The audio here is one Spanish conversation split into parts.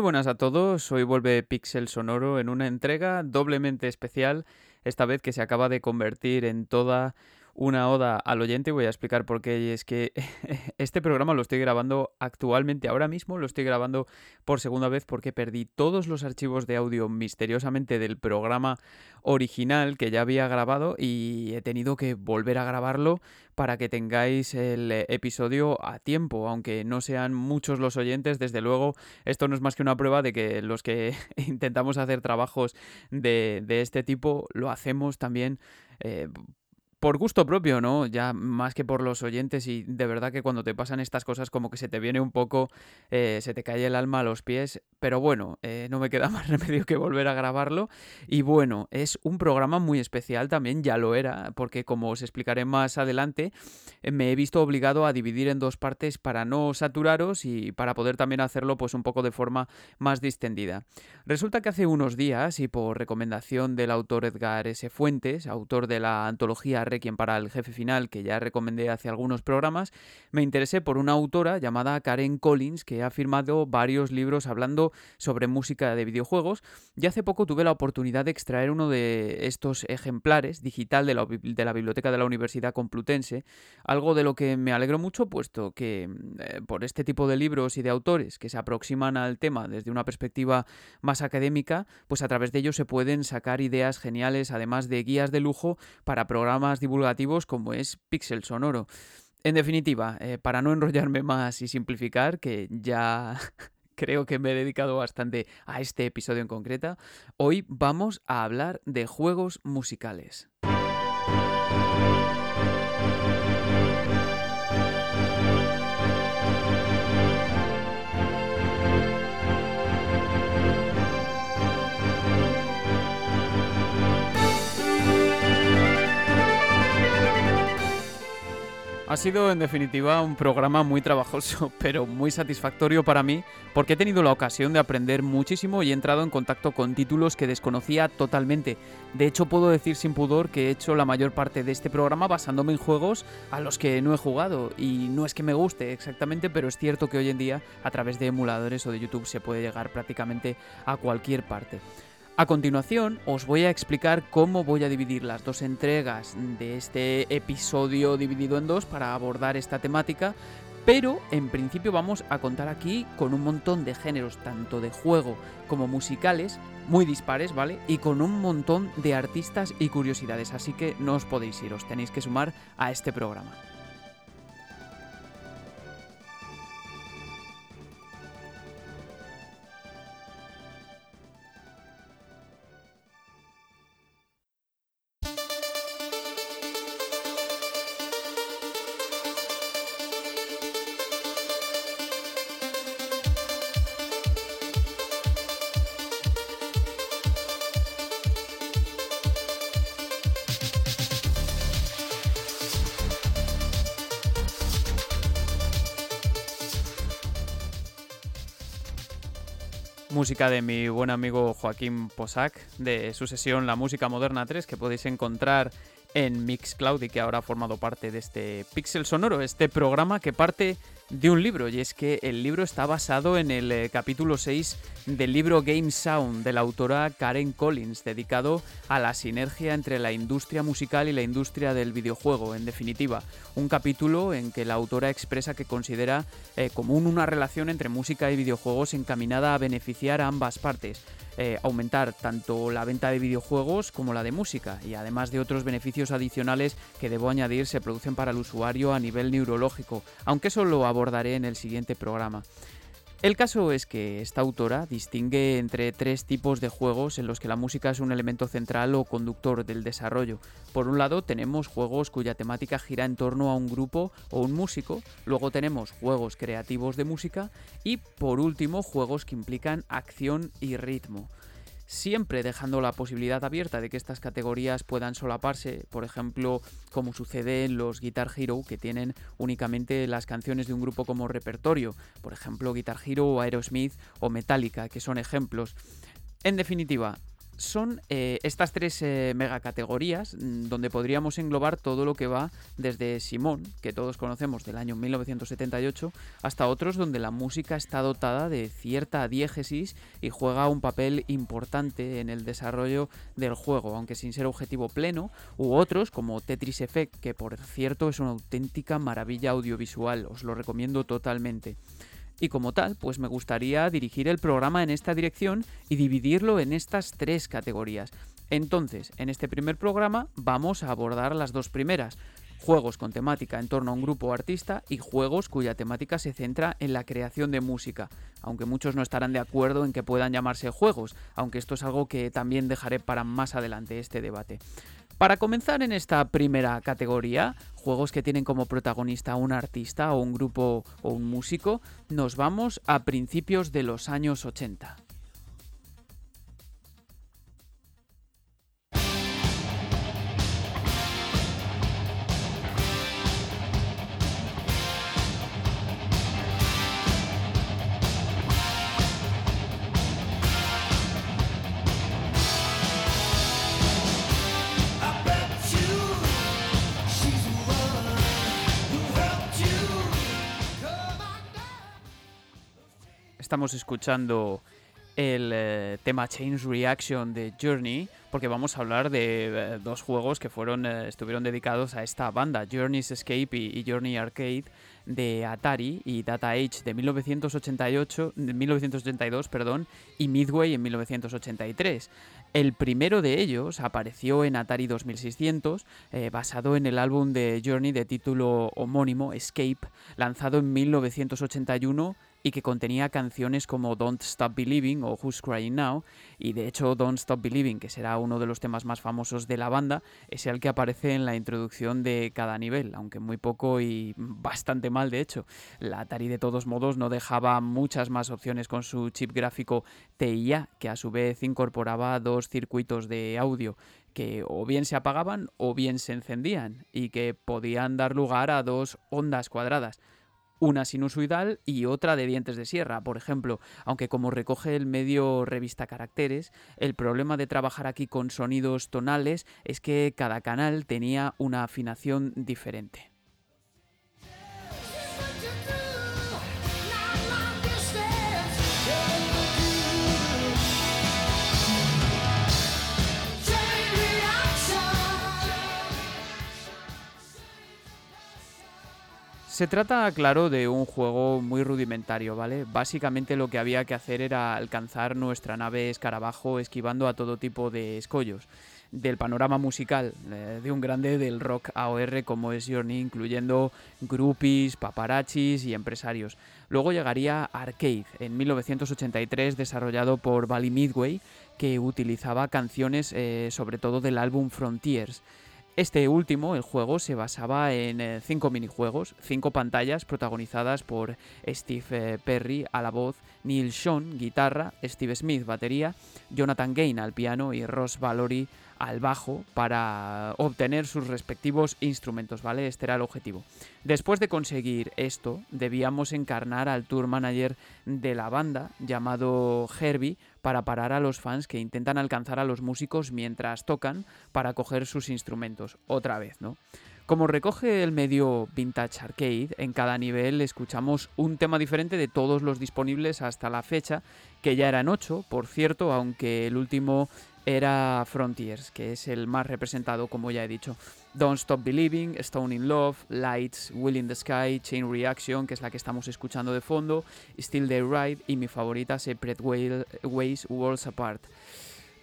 Muy buenas a todos, hoy vuelve Pixel Sonoro en una entrega doblemente especial, esta vez que se acaba de convertir en toda una oda al oyente. Voy a explicar por qué. Y es que este programa lo estoy grabando actualmente, ahora mismo lo estoy grabando por segunda vez porque perdí todos los archivos de audio misteriosamente del programa original que ya había grabado y he tenido que volver a grabarlo para que tengáis el episodio a tiempo, aunque no sean muchos los oyentes, desde luego esto no es más que una prueba de que los que intentamos hacer trabajos de, de este tipo lo hacemos también eh, por gusto propio, ¿no? Ya más que por los oyentes y de verdad que cuando te pasan estas cosas como que se te viene un poco, eh, se te cae el alma a los pies, pero bueno, eh, no me queda más remedio que volver a grabarlo y bueno, es un programa muy especial también, ya lo era, porque como os explicaré más adelante, eh, me he visto obligado a dividir en dos partes para no saturaros y para poder también hacerlo pues un poco de forma más distendida. Resulta que hace unos días y por recomendación del autor Edgar S. Fuentes, autor de la antología quien para el jefe final, que ya recomendé hace algunos programas, me interesé por una autora llamada Karen Collins, que ha firmado varios libros hablando sobre música de videojuegos, y hace poco tuve la oportunidad de extraer uno de estos ejemplares digital de la, de la biblioteca de la Universidad Complutense, algo de lo que me alegro mucho, puesto que eh, por este tipo de libros y de autores que se aproximan al tema desde una perspectiva más académica, pues a través de ellos se pueden sacar ideas geniales, además de guías de lujo para programas divulgativos como es Pixel Sonoro. En definitiva, eh, para no enrollarme más y simplificar, que ya creo que me he dedicado bastante a este episodio en concreta, hoy vamos a hablar de juegos musicales. Ha sido en definitiva un programa muy trabajoso, pero muy satisfactorio para mí, porque he tenido la ocasión de aprender muchísimo y he entrado en contacto con títulos que desconocía totalmente. De hecho, puedo decir sin pudor que he hecho la mayor parte de este programa basándome en juegos a los que no he jugado. Y no es que me guste exactamente, pero es cierto que hoy en día a través de emuladores o de YouTube se puede llegar prácticamente a cualquier parte. A continuación os voy a explicar cómo voy a dividir las dos entregas de este episodio dividido en dos para abordar esta temática, pero en principio vamos a contar aquí con un montón de géneros, tanto de juego como musicales, muy dispares, ¿vale? Y con un montón de artistas y curiosidades, así que no os podéis ir, os tenéis que sumar a este programa. De mi buen amigo Joaquín Posac, de su sesión La Música Moderna 3, que podéis encontrar en Mixcloud y que ahora ha formado parte de este Pixel Sonoro, este programa que parte de un libro, y es que el libro está basado en el eh, capítulo 6 del libro Game Sound de la autora Karen Collins, dedicado a la sinergia entre la industria musical y la industria del videojuego, en definitiva, un capítulo en que la autora expresa que considera eh, común una relación entre música y videojuegos encaminada a beneficiar a ambas partes, eh, aumentar tanto la venta de videojuegos como la de música y además de otros beneficios adicionales que debo añadir se producen para el usuario a nivel neurológico, aunque eso lo abordaré en el siguiente programa. El caso es que esta autora distingue entre tres tipos de juegos en los que la música es un elemento central o conductor del desarrollo. Por un lado tenemos juegos cuya temática gira en torno a un grupo o un músico, luego tenemos juegos creativos de música y por último juegos que implican acción y ritmo siempre dejando la posibilidad abierta de que estas categorías puedan solaparse, por ejemplo, como sucede en los Guitar Hero, que tienen únicamente las canciones de un grupo como repertorio, por ejemplo, Guitar Hero, Aerosmith o Metallica, que son ejemplos. En definitiva, son eh, estas tres eh, megacategorías mm, donde podríamos englobar todo lo que va desde Simón, que todos conocemos del año 1978, hasta otros donde la música está dotada de cierta diégesis y juega un papel importante en el desarrollo del juego, aunque sin ser objetivo pleno, u otros como Tetris Effect, que por cierto es una auténtica maravilla audiovisual, os lo recomiendo totalmente. Y como tal, pues me gustaría dirigir el programa en esta dirección y dividirlo en estas tres categorías. Entonces, en este primer programa vamos a abordar las dos primeras, juegos con temática en torno a un grupo o artista y juegos cuya temática se centra en la creación de música, aunque muchos no estarán de acuerdo en que puedan llamarse juegos, aunque esto es algo que también dejaré para más adelante este debate. Para comenzar en esta primera categoría, juegos que tienen como protagonista un artista o un grupo o un músico, nos vamos a principios de los años 80. Estamos escuchando el eh, tema Change Reaction de Journey, porque vamos a hablar de eh, dos juegos que fueron eh, estuvieron dedicados a esta banda, Journey's Escape y, Journey Arcade de Atari y Data Age de 1988, de 1982, perdón, y Midway en 1983. El primero de ellos apareció en Atari 2600, basado en el álbum de Journey de título homónimo Escape, lanzado en 1981 y que contenía canciones como Don't Stop Believing o Who's Crying Now, y de hecho Don't Stop Believing, que será uno de los temas más famosos de la banda, es el que aparece en la introducción de cada nivel, aunque muy poco y bastante mal de hecho. La Atari de todos modos no dejaba muchas más opciones con su chip gráfico TIA, que a su vez incorporaba dos circuitos de audio que o bien se apagaban o bien se encendían y que podían dar lugar a dos ondas cuadradas una sinusoidal y otra de dientes de sierra, por ejemplo, aunque como recoge el medio revista Caracteres, el problema de trabajar aquí con sonidos tonales es que cada canal tenía una afinación diferente. Se trata, claro, de un juego muy rudimentario, ¿vale? Básicamente lo que había que hacer era alcanzar nuestra nave escarabajo esquivando a todo tipo de escollos. Del panorama musical eh, de un grande del rock AOR como es Journey, incluyendo groupies, paparachis y empresarios. Luego llegaría Arcade, en 1983, desarrollado por Valley Midway, que utilizaba canciones eh, sobre todo del álbum Frontiers. Este último, el juego, se basaba en eh, cinco minijuegos, cinco pantallas protagonizadas por Steve eh, Perry a la voz, Neil Sean, guitarra, Steve Smith, batería, Jonathan Gain al piano y Ross Valory al bajo para obtener sus respectivos instrumentos, ¿vale? Este era el objetivo. Después de conseguir esto, debíamos encarnar al tour manager de la banda, llamado Herbie, para parar a los fans que intentan alcanzar a los músicos mientras tocan para coger sus instrumentos, otra vez, ¿no? Como recoge el medio Vintage Arcade, en cada nivel escuchamos un tema diferente de todos los disponibles hasta la fecha, que ya eran 8, por cierto, aunque el último era Frontiers, que es el más representado, como ya he dicho. Don't Stop Believing, Stone in Love, Lights, Will in the Sky, Chain Reaction, que es la que estamos escuchando de fondo, Still the Ride y mi favorita, Separate Ways, Worlds Apart.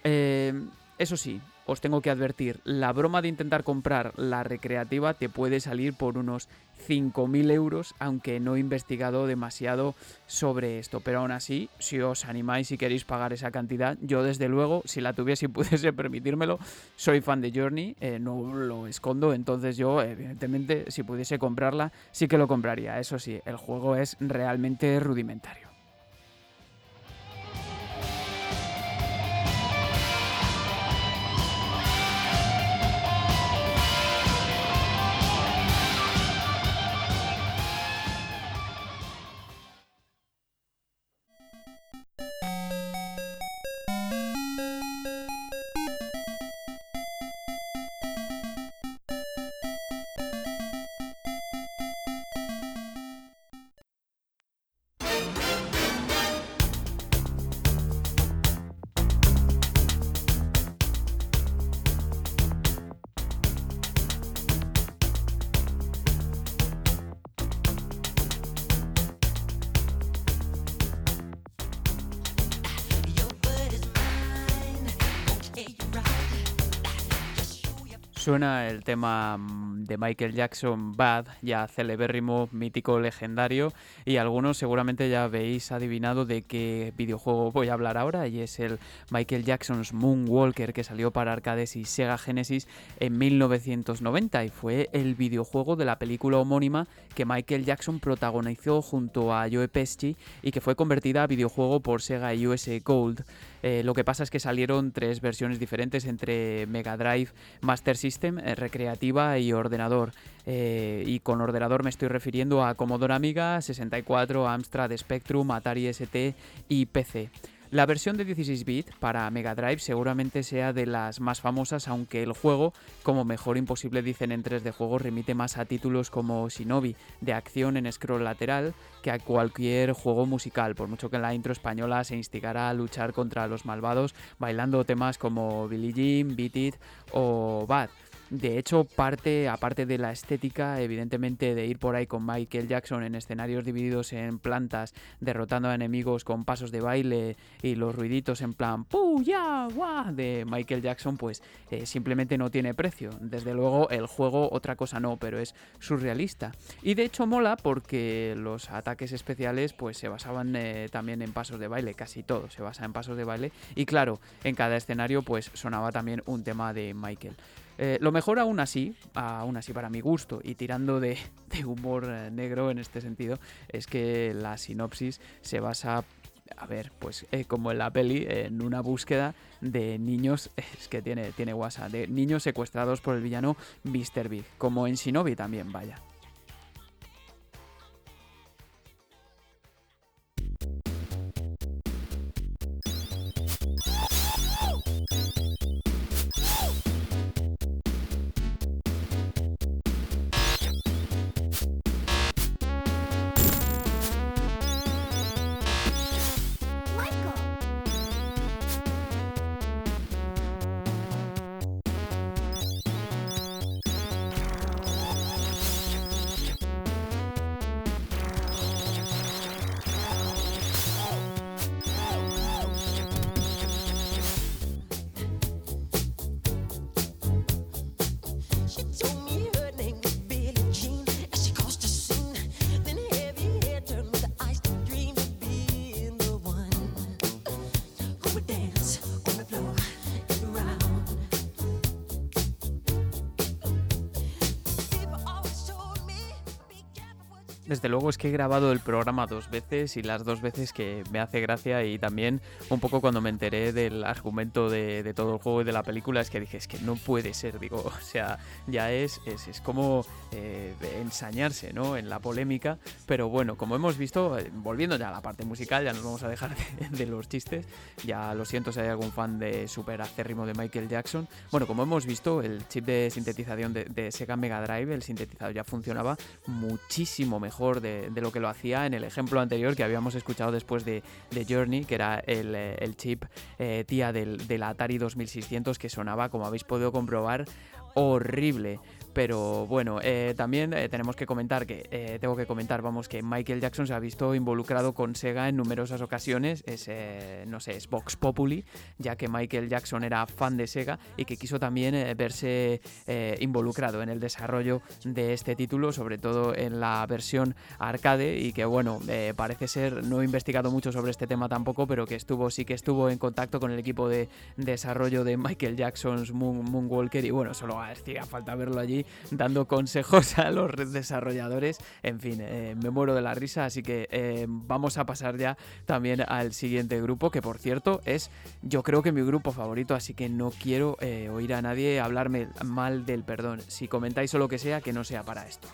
Eh, eso sí, os tengo que advertir, la broma de intentar comprar la recreativa te puede salir por unos 5.000 euros, aunque no he investigado demasiado sobre esto. Pero aún así, si os animáis y queréis pagar esa cantidad, yo desde luego, si la tuviese y pudiese permitírmelo, soy fan de Journey, eh, no lo escondo, entonces yo, evidentemente, si pudiese comprarla, sí que lo compraría. Eso sí, el juego es realmente rudimentario. El tema mm, de Michael Jackson Bad, ya celebérrimo, mítico, legendario, y algunos seguramente ya habéis adivinado de qué videojuego voy a hablar ahora, y es el Michael Jackson's Moonwalker que salió para arcades y Sega Genesis en 1990 y fue el videojuego de la película homónima que Michael Jackson protagonizó junto a Joe Pesci y que fue convertida a videojuego por Sega USA Gold. Eh, lo que pasa es que salieron tres versiones diferentes entre Mega Drive, Master System, eh, recreativa y ordenador. Eh, y con ordenador me estoy refiriendo a Commodore Amiga, 64, Amstrad Spectrum, Atari ST y PC. La versión de 16 bit para Mega Drive seguramente sea de las más famosas, aunque el juego, como mejor imposible dicen en 3D juegos, remite más a títulos como Shinobi, de acción en scroll lateral, que a cualquier juego musical, por mucho que en la intro española se instigara a luchar contra los malvados bailando temas como Billie Jean, Beat It o Bad. De hecho, parte, aparte de la estética, evidentemente de ir por ahí con Michael Jackson en escenarios divididos en plantas, derrotando a enemigos con pasos de baile y los ruiditos en plan ¡Pu! ¡Ya! ¡Guau! de Michael Jackson, pues eh, simplemente no tiene precio. Desde luego, el juego, otra cosa no, pero es surrealista. Y de hecho mola porque los ataques especiales pues se basaban eh, también en pasos de baile, casi todo se basa en pasos de baile. Y claro, en cada escenario pues sonaba también un tema de Michael. Eh, lo mejor aún así, aún así para mi gusto y tirando de, humor eh, negro en este sentido, es que la sinopsis se basa a ver, pues eh, como en la peli, en una búsqueda de niños, es que tiene, tiene WhatsApp, de niños secuestrados por el villano Mr. Big, como en Shinobi también, vaya. Desde luego es que he grabado el programa dos veces y las dos veces que me hace gracia y también un poco cuando me enteré del argumento de, todo el juego y de la película es que dije, es que no puede ser, digo, o sea, ya es, es, como eh, ensañarse ¿no? en la polémica, pero bueno, como hemos visto, eh, volviendo ya a la parte musical, ya nos vamos a dejar de, los chistes, ya lo siento si hay algún fan de super acérrimo de Michael Jackson, bueno, como hemos visto, el chip de sintetización de, de Sega Mega Drive, el sintetizador ya funcionaba muchísimo mejor de, lo que lo hacía en el ejemplo anterior que habíamos escuchado después de, Journey, que era el, eh, chip eh, tía del, del Atari 2600 que sonaba, como habéis podido comprobar, horrible. Pero bueno, eh, también eh, tenemos que comentar que, eh, tengo que comentar, vamos, que Michael Jackson se ha visto involucrado con Sega en numerosas ocasiones. Es, no sé, es Vox Populi, ya que Michael Jackson era fan de Sega y que quiso también verse involucrado en el desarrollo de este título, sobre todo en la versión arcade. Y que, bueno, parece ser, no he investigado mucho sobre este tema tampoco, pero que estuvo, sí que estuvo en contacto con el equipo de desarrollo de Michael Jackson's Moonwalker. Y bueno, solo hacía falta verlo allí dando consejos a los desarrolladores. En fin, eh, me muero de la risa, así que eh, vamos a pasar ya también al siguiente grupo, que por cierto es yo creo que mi grupo favorito, así que no quiero eh, oír a nadie hablarme mal del perdón. Si comentáis o lo que sea, que no sea para esto.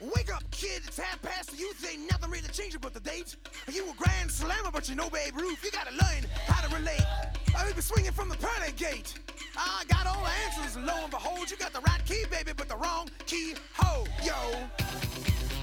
Wake up, kid, it's half past. You ain't nothing really changing but the date. You a grand slammer, but you know Babe Ruth. You gotta learn how to relate. I've been swinging from the pearly gate. I got all the answers, and lo and behold, you got the right key, baby, but the wrong key. Ho, yo.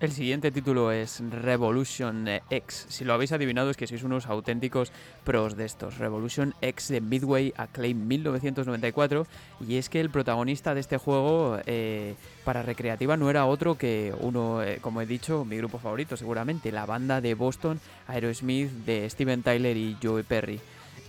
El siguiente título es Revolution X. Si lo habéis adivinado es que sois unos auténticos pros de estos. Revolution X de Midway Acclaim 1994. Y es que el protagonista de este juego eh, para recreativa no era otro que uno, eh, como he dicho, mi grupo favorito seguramente, la banda de Boston Aerosmith de Steven Tyler y Joe Perry.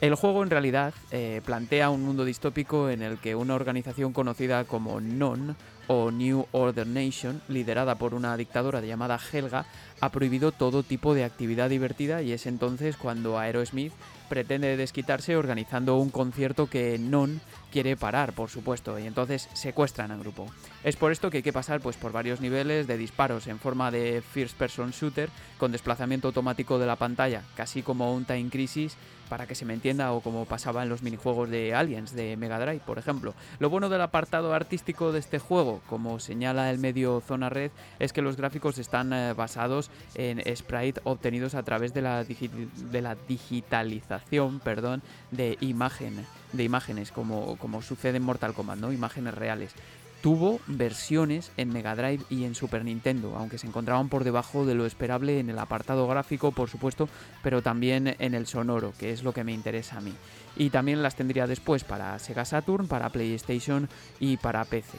El juego en realidad eh, plantea un mundo distópico en el que una organización conocida como NON o New Order Nation, liderada por una dictadora llamada Helga, ha prohibido todo tipo de actividad divertida y es entonces cuando Aerosmith pretende desquitarse organizando un concierto que Non quiere parar, por supuesto, y entonces secuestran al grupo. Es por esto que hay que pasar pues, por varios niveles de disparos en forma de first person shooter con desplazamiento automático de la pantalla, casi como un Time Crisis para que se me entienda, o como pasaba en los minijuegos de Aliens de Mega Drive, por ejemplo. Lo bueno del apartado artístico de este juego, como señala el medio Zona Red, es que los gráficos están eh, basados en sprite obtenidos a través de la, de la digitalización perdón, de, imagen, de imágenes, como, como sucede en Mortal Kombat, ¿no? imágenes reales tuvo versiones en Mega Drive y en Super Nintendo, aunque se encontraban por debajo de lo esperable en el apartado gráfico, por supuesto, pero también en el sonoro, que es lo que me interesa a mí. Y también las tendría después para Sega Saturn, para PlayStation y para PC.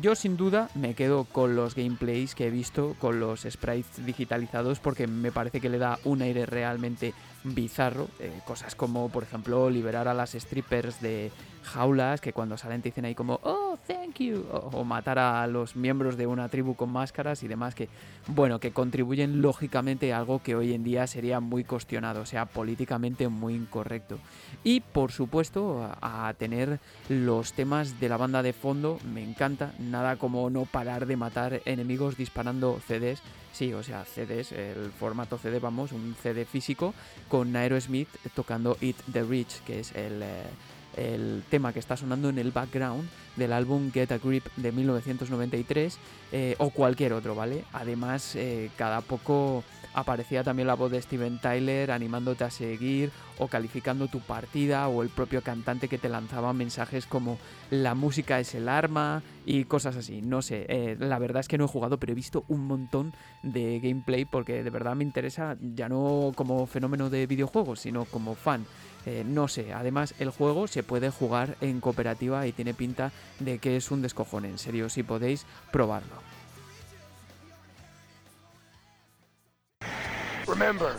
Yo sin duda me quedo con los gameplays que he visto, con los sprites digitalizados, porque me parece que le da un aire realmente bizarro. Eh, cosas como, por ejemplo, liberar a las strippers de jaulas que cuando salen te dicen ahí como, oh, thank you, o, matar a los miembros de una tribu con máscaras y demás que, bueno, que contribuyen lógicamente a algo que hoy en día sería muy cuestionado, o sea, políticamente muy incorrecto. Y por supuesto, a, tener los temas de la banda de fondo, me encanta, nada como no parar de matar enemigos disparando CDs. Sí, o sea, CDs, el formato CD, vamos, un CD físico con Aerosmith tocando It the Rich, que es el, eh, el tema que está sonando en el background del álbum Get a Grip de 1993 eh, o cualquier otro, ¿vale? Además, eh, cada poco aparecía también la voz de Steven Tyler animándote a seguir o calificando tu partida o el propio cantante que te lanzaba mensajes como la música es el arma y cosas así. No sé, eh, la verdad es que no he jugado, pero he visto un montón de gameplay porque de verdad me interesa ya no como fenómeno de videojuegos, sino como fan. Eh, no sé, además el juego se puede jugar en cooperativa y tiene pinta de que es un descojón, en serio, si podéis probarlo. Remember.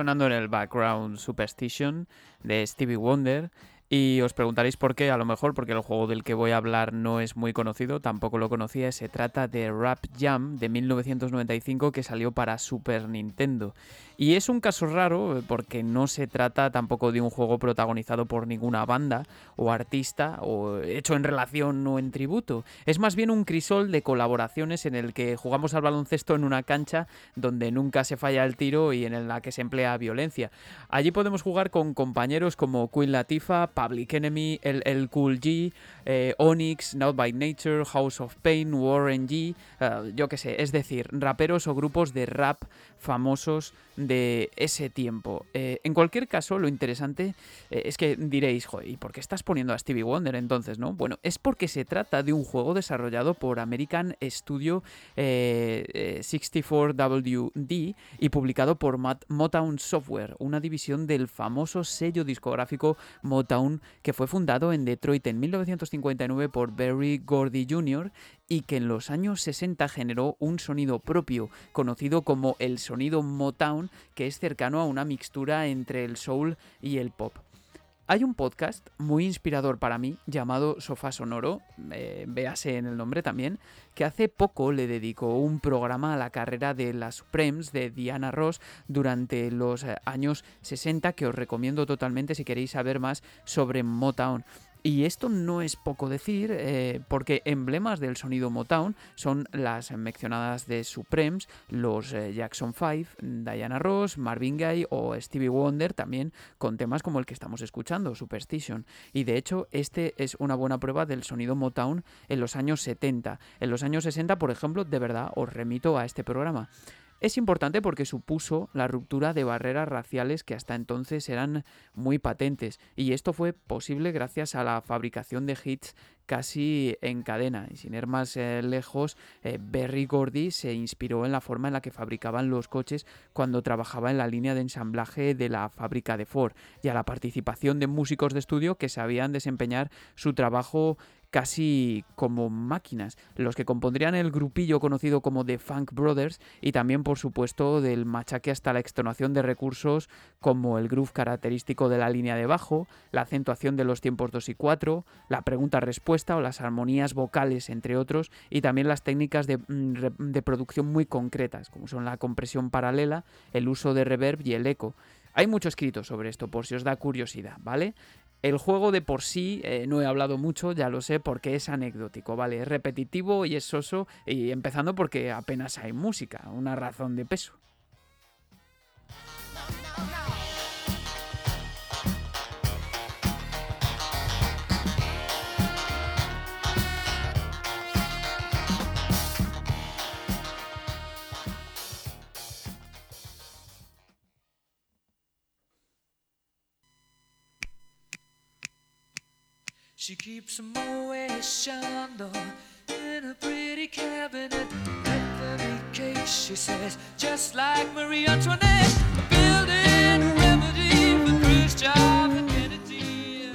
Sonando en el background Superstition de Stevie Wonder y os preguntaréis por qué, a lo mejor porque el juego del que voy a hablar no es muy conocido, tampoco lo conocía, se trata de Rap Jam de 1995 que salió para Super Nintendo. Y es un caso raro porque no se trata tampoco de un juego protagonizado por ninguna banda o artista o hecho en relación o en tributo. Es más bien un crisol de colaboraciones en el que jugamos al baloncesto en una cancha donde nunca se falla el tiro y en la que se emplea violencia. Allí podemos jugar con compañeros como Queen Latifah, Public Enemy, el, Cool G, eh, Onyx, Not by Nature, House of Pain, Warren G, eh, yo qué sé, es decir, raperos o grupos de rap famosos de ese tiempo. Eh, en cualquier caso, lo interesante es que diréis, joder, ¿y por qué estás poniendo a Stevie Wonder entonces, no? Bueno, es porque se trata de un juego desarrollado por American Studio 64WD y publicado por Motown Software, una división del famoso sello discográfico Motown que fue fundado en Detroit en 1959 por Barry Gordy Jr. y que en los años 60 generó un sonido propio, conocido como el sonido Motown, que es cercano a una mixtura entre el soul y el pop. Hay un podcast muy inspirador para mí llamado Sofá Sonoro, eh, véase en el nombre también, que hace poco le dedicó un programa a la carrera de las Supremes de Diana Ross durante los eh, años 60 que os recomiendo totalmente si queréis saber más sobre Motown. Y esto no es poco decir, eh, porque emblemas del sonido Motown son las mencionadas de Supremes, los eh, Jackson 5, Diana Ross, Marvin Gaye o Stevie Wonder, también con temas como el que estamos escuchando, Superstition. Y de hecho, este es una buena prueba del sonido Motown en los años 70. En los años 60, por ejemplo, de verdad os remito a este programa. Es importante porque supuso la ruptura de barreras raciales que hasta entonces eran muy patentes y esto fue posible gracias a la fabricación de hits casi en cadena. Y sin ir más eh, lejos, eh, Berry Gordy se inspiró en la forma en la que fabricaban los coches cuando trabajaba en la línea de ensamblaje de la fábrica de Ford y a la participación de músicos de estudio que sabían desempeñar su trabajo casi como máquinas, los que compondrían el grupillo conocido como The Funk Brothers y también por supuesto del machaque hasta la extenuación de recursos como el groove característico de la línea de bajo, la acentuación de los tiempos 2 y 4, la pregunta-respuesta o las armonías vocales entre otros y también las técnicas de, mm, de producción muy concretas como son la compresión paralela, el uso de reverb y el eco. Hay mucho escrito sobre esto por si os da curiosidad, ¿vale? El juego de por sí, eh, no he hablado mucho, ya lo sé, porque es anecdótico, ¿vale? Es repetitivo y es soso, y empezando porque apenas hay música, una razón de peso. She keeps them always shined in a pretty cabinet. Anthony cake, she says, just like Marie Antoinette. Building a remedy for Khrushchev and Kennedy.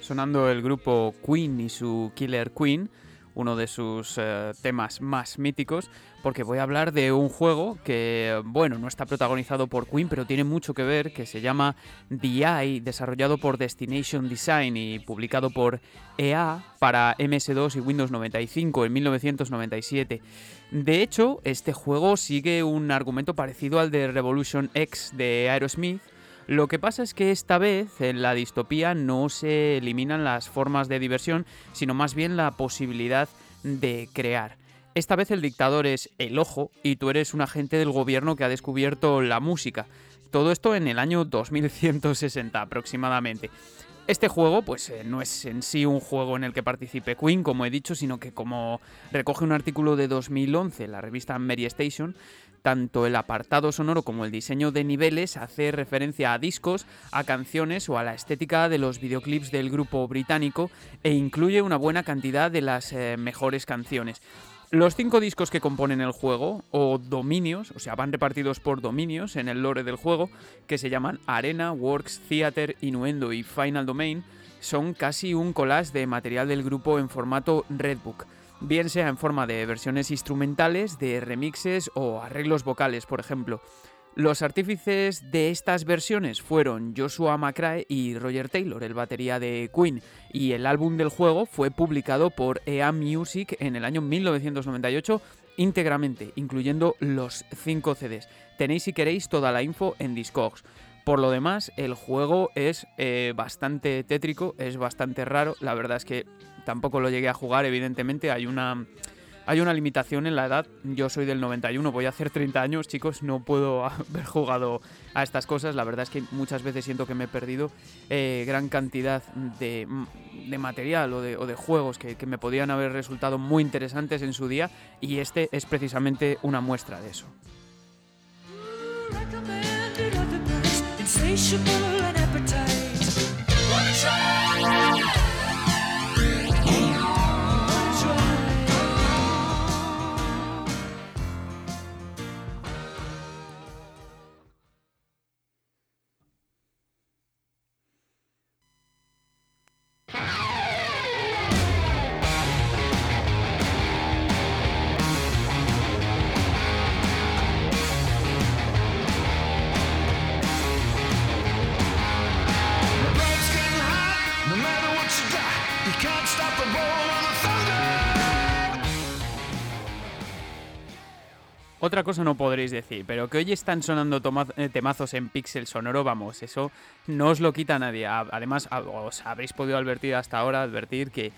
Sonando el grupo Queen y su Killer Queen uno de sus eh, temas más míticos, porque voy a hablar de un juego que, bueno, no está protagonizado por Queen, pero tiene mucho que ver, que se llama The desarrollado por Destination Design y publicado por EA para MS2 y Windows 95 en 1997. De hecho, este juego sigue un argumento parecido al de Revolution X de Aerosmith, lo que pasa es que esta vez en la distopía no se eliminan las formas de diversión, sino más bien la posibilidad de crear. Esta vez el dictador es el ojo y tú eres un agente del gobierno que ha descubierto la música. Todo esto en el año 2160 aproximadamente. Este juego, pues eh, no es en sí un juego en el que participe Queen, como he dicho, sino que como recoge un artículo de 2011 la revista Mary Station, tanto el apartado sonoro como el diseño de niveles hace referencia a discos, a canciones o a la estética de los videoclips del grupo británico e incluye una buena cantidad de las eh, mejores canciones. Los cinco discos que componen el juego, o dominios, o sea, van repartidos por dominios en el lore del juego, que se llaman Arena, Works, Theater, Innuendo y Final Domain, son casi un collage de material del grupo en formato Redbook bien sea en forma de versiones instrumentales, de remixes o arreglos vocales, por ejemplo. Los artífices de estas versiones fueron Joshua McCrae y Roger Taylor, el batería de Queen, y el álbum del juego fue publicado por EA Music en el año 1998 íntegramente, incluyendo los 5 CDs. Tenéis si queréis toda la info en Discogs. Por lo demás, el juego es eh, bastante tétrico, es bastante raro. La verdad es que tampoco lo llegué a jugar, evidentemente hay una... Hay una limitación en la edad, yo soy del 91, voy a hacer 30 años, chicos, no puedo haber jugado a estas cosas, la verdad es que muchas veces siento que me he perdido eh, gran cantidad mm, de, material o de, juegos que, me podían haber resultado muy interesantes en su día y este es precisamente una muestra de eso. insatiable appetite. Otra cosa no podréis decir, pero que hoy están sonando eh, temazos en Pixel Sonoro, vamos, eso no os lo quita nadie. Además, os habréis podido advertir hasta ahora, advertir que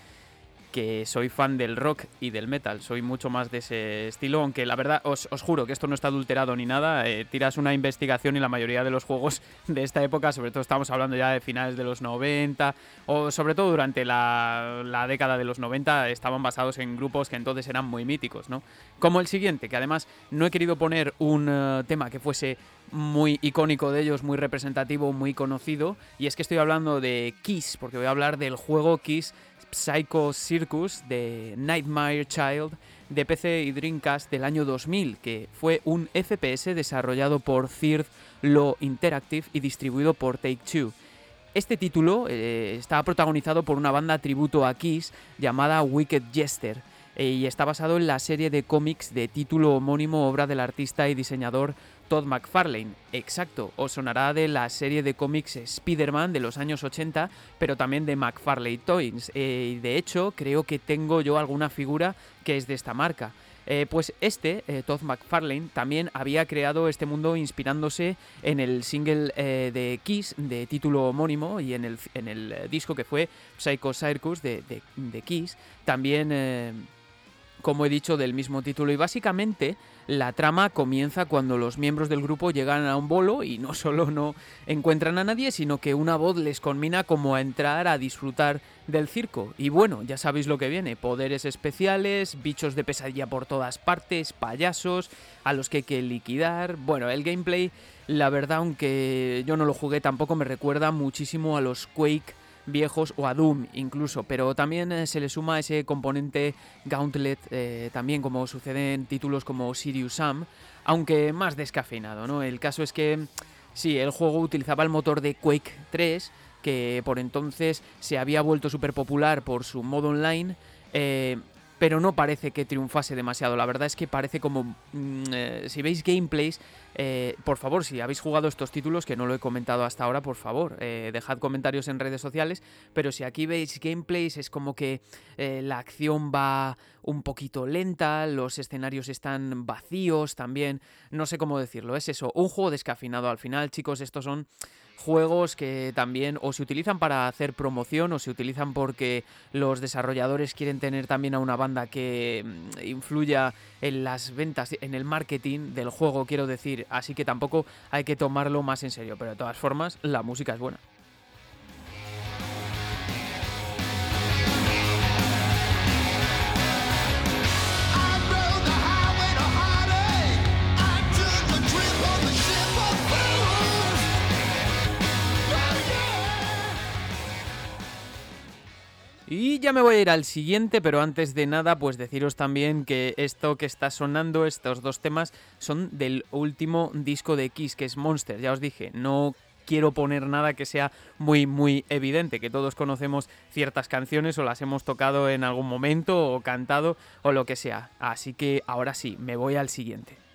que soy fan del rock y del metal, soy mucho más de ese estilo, aunque la verdad os, juro que esto no está adulterado ni nada, eh, tiras una investigación y la mayoría de los juegos de esta época, sobre todo estamos hablando ya de finales de los 90, o sobre todo durante la, década de los 90, estaban basados en grupos que entonces eran muy míticos, ¿no? Como el siguiente, que además no he querido poner un eh, tema que fuese muy icónico de ellos, muy representativo, muy conocido, y es que estoy hablando de Kiss, porque voy a hablar del juego Kiss Psycho Circus de Nightmare Child de PC y Dreamcast del año 2000, que fue un FPS desarrollado por Third Law Interactive y distribuido por Take-Two. Este título eh, está protagonizado por una banda tributo a Kiss llamada Wicked Jester y está basado en la serie de cómics de título homónimo obra del artista y diseñador Todd McFarlane. Exacto, os sonará de la serie de cómics Spider-Man de los años 80, pero también de McFarlane Toys. Eh, y de hecho, creo que tengo yo alguna figura que es de esta marca. Eh, pues este, eh, Todd McFarlane, también había creado este mundo inspirándose en el single de Kiss de título homónimo y en el, en el disco que fue Psycho Circus de, de Kiss, también, como he dicho, del mismo título. Y básicamente la trama comienza cuando los miembros del grupo llegan a un bolo y no solo no encuentran a nadie, sino que una voz les conmina como a entrar a disfrutar del circo. Y bueno, ya sabéis lo que viene, poderes especiales, bichos de pesadilla por todas partes, payasos, a los que hay que liquidar. Bueno, el gameplay, la verdad, aunque yo no lo jugué tampoco, me recuerda muchísimo a los Quake viejos o a Doom incluso, pero también eh, se le suma ese componente Gauntlet, eh, también como sucede en títulos como Sirius Sam, aunque más descafeinado, ¿no? El caso es que sí, el juego utilizaba el motor de Quake 3, que por entonces se había vuelto súper popular por su modo online, eh, pero no parece que triunfase demasiado. La verdad es que parece como... Mm, eh, si veis gameplays, eh, por favor, si habéis jugado estos títulos, que no lo he comentado hasta ahora, por favor, eh, dejad comentarios en redes sociales, pero si aquí veis gameplays es como que la acción va un poquito lenta, los escenarios están vacíos también, no sé cómo decirlo, es eso, un juego descafinado al final, chicos, estos son juegos que también o se utilizan para hacer promoción o se utilizan porque los desarrolladores quieren tener también a una banda que mm, influya en las ventas, en el marketing del juego, quiero decir. Así que tampoco hay que tomarlo más en serio. Pero de todas formas, la música es buena. Y ya me voy a ir al siguiente, pero antes de nada, pues deciros también que esto que está sonando, estos dos temas, son del último disco de Kiss, que es Monster. Ya os dije, no quiero poner nada que sea muy, muy evidente, que todos conocemos ciertas canciones o las hemos tocado en algún momento o cantado o lo que sea. Así que ahora sí, me voy al siguiente.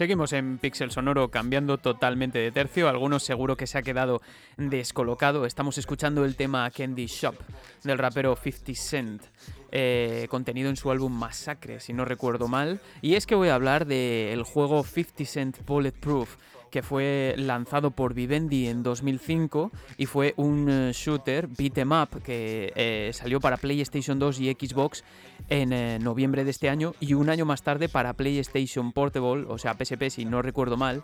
Seguimos en Pixel Sonoro cambiando totalmente de tercio. Algunos seguro que se ha quedado descolocado. Estamos escuchando el tema Candy Shop del rapero 50 Cent. Eh, contenido en su álbum Massacre, si no recuerdo mal. Y es que voy a hablar del juego 50 Cent Bulletproof que fue lanzado por Vivendi en 2005 y fue un eh, shooter beat em up que eh, salió para PlayStation 2 y Xbox en eh, noviembre de este año y un año más tarde para PlayStation Portable, o sea PSP si no recuerdo mal,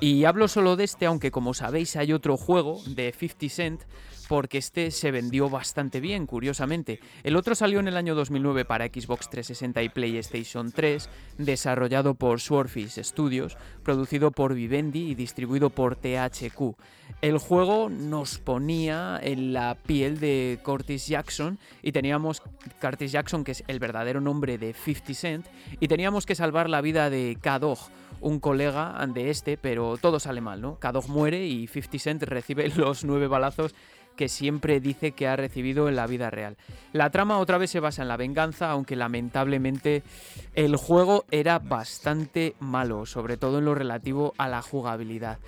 Y hablo solo de este, aunque como sabéis hay otro juego de 50 Cent porque este se vendió bastante bien, curiosamente. El otro salió en el año 2009 para Xbox 360 y PlayStation 3, desarrollado por Swordfish Studios, producido por Vivendi y distribuido por THQ. El juego nos ponía en la piel de Curtis Jackson y teníamos Curtis Jackson, que es el verdadero nombre de 50 Cent, y teníamos que salvar la vida de K-Dog, un colega de este, pero todo sale mal, ¿no? K-Dog muere y 50 Cent recibe los nueve balazos que siempre dice que ha recibido en la vida real. La trama otra vez se basa en la venganza, aunque lamentablemente el juego era bastante malo, sobre todo en lo relativo a la jugabilidad.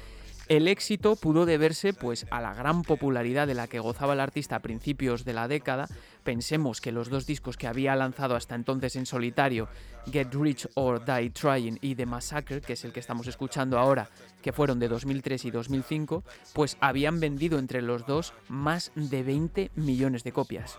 El éxito pudo deberse pues a la gran popularidad de la que gozaba el artista a principios de la década. Pensemos que los dos discos que había lanzado hasta entonces en solitario, Get Rich or Die Trying y The Massacre, que es el que estamos escuchando ahora, que fueron de 2003 y 2005, pues habían vendido entre los dos más de 20 millones de copias.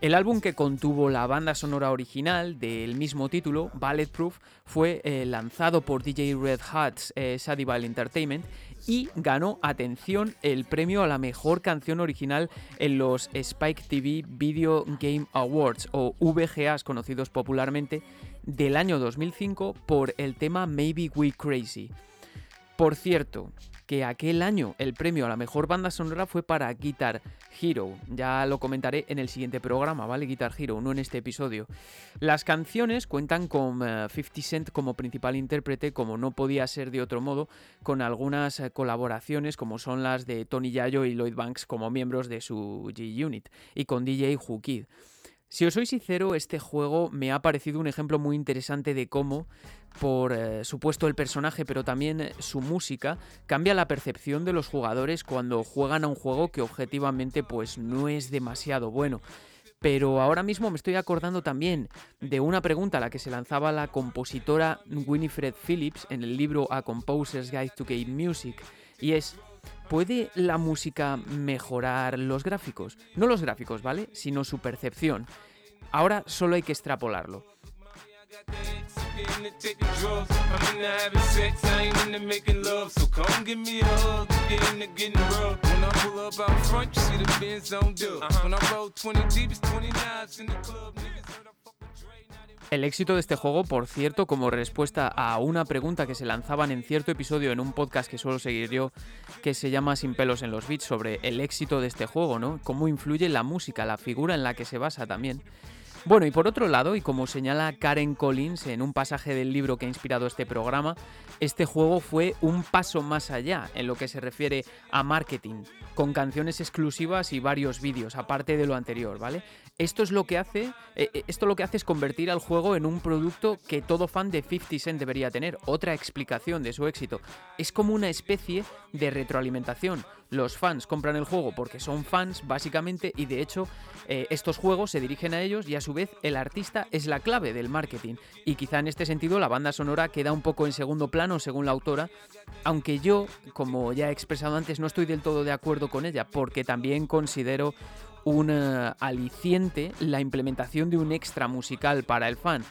El álbum que contuvo la banda sonora original del mismo título, Balletproof, fue eh, lanzado por DJ Red Hat's eh, Entertainment y ganó, atención, el premio a la mejor canción original en los Spike TV Video Game Awards o VGAs conocidos popularmente del año 2005 por el tema Maybe We Crazy. Por cierto, que aquel año el premio a la mejor banda sonora fue para Guitar Hero. Ya lo comentaré en el siguiente programa, ¿vale? Guitar Hero, no en este episodio. Las canciones cuentan con 50 eh, Cent como principal intérprete, como no podía ser de otro modo, con algunas eh, colaboraciones como son las de Tony Yayo y Lloyd Banks como miembros de su G-Unit, y con DJ Who Kid. Si os soy sincero, este juego me ha parecido un ejemplo muy interesante de cómo, por eh, supuesto el personaje, pero también eh, su música, cambia la percepción de los jugadores cuando juegan a un juego que objetivamente pues no es demasiado bueno. Pero ahora mismo me estoy acordando también de una pregunta a la que se lanzaba la compositora Winifred Phillips en el libro A Composer's Guide to Game Music, y es, ¿Puede la música mejorar los gráficos? No los gráficos, ¿vale? Sino su percepción. Ahora solo hay que extrapolarlo. El éxito de este juego, por cierto, como respuesta a una pregunta que se lanzaban en cierto episodio en un podcast que suelo seguir yo, que se llama Sin pelos en los beats, sobre el éxito de este juego, ¿no? Cómo influye la música, la figura en la que se basa también. Bueno, y por otro lado, y como señala Karen Collins en un pasaje del libro que ha inspirado este programa, este juego fue un paso más allá en lo que se refiere a marketing, con canciones exclusivas y varios vídeos, aparte de lo anterior, ¿vale? Esto es lo que hace, eh, eh, esto lo que hace es convertir al juego en un producto que todo fan de 50 Cent debería tener, otra explicación de su éxito. Es como una especie de retroalimentación los fans compran el juego porque son fans, básicamente, y de hecho eh, estos juegos se dirigen a ellos y a su vez el artista es la clave del marketing. Y quizá en este sentido la banda sonora queda un poco en segundo plano según la autora, aunque yo, como ya he expresado antes, no estoy del todo de acuerdo con ella, porque también considero un eh, aliciente la implementación de un extra musical para el fan.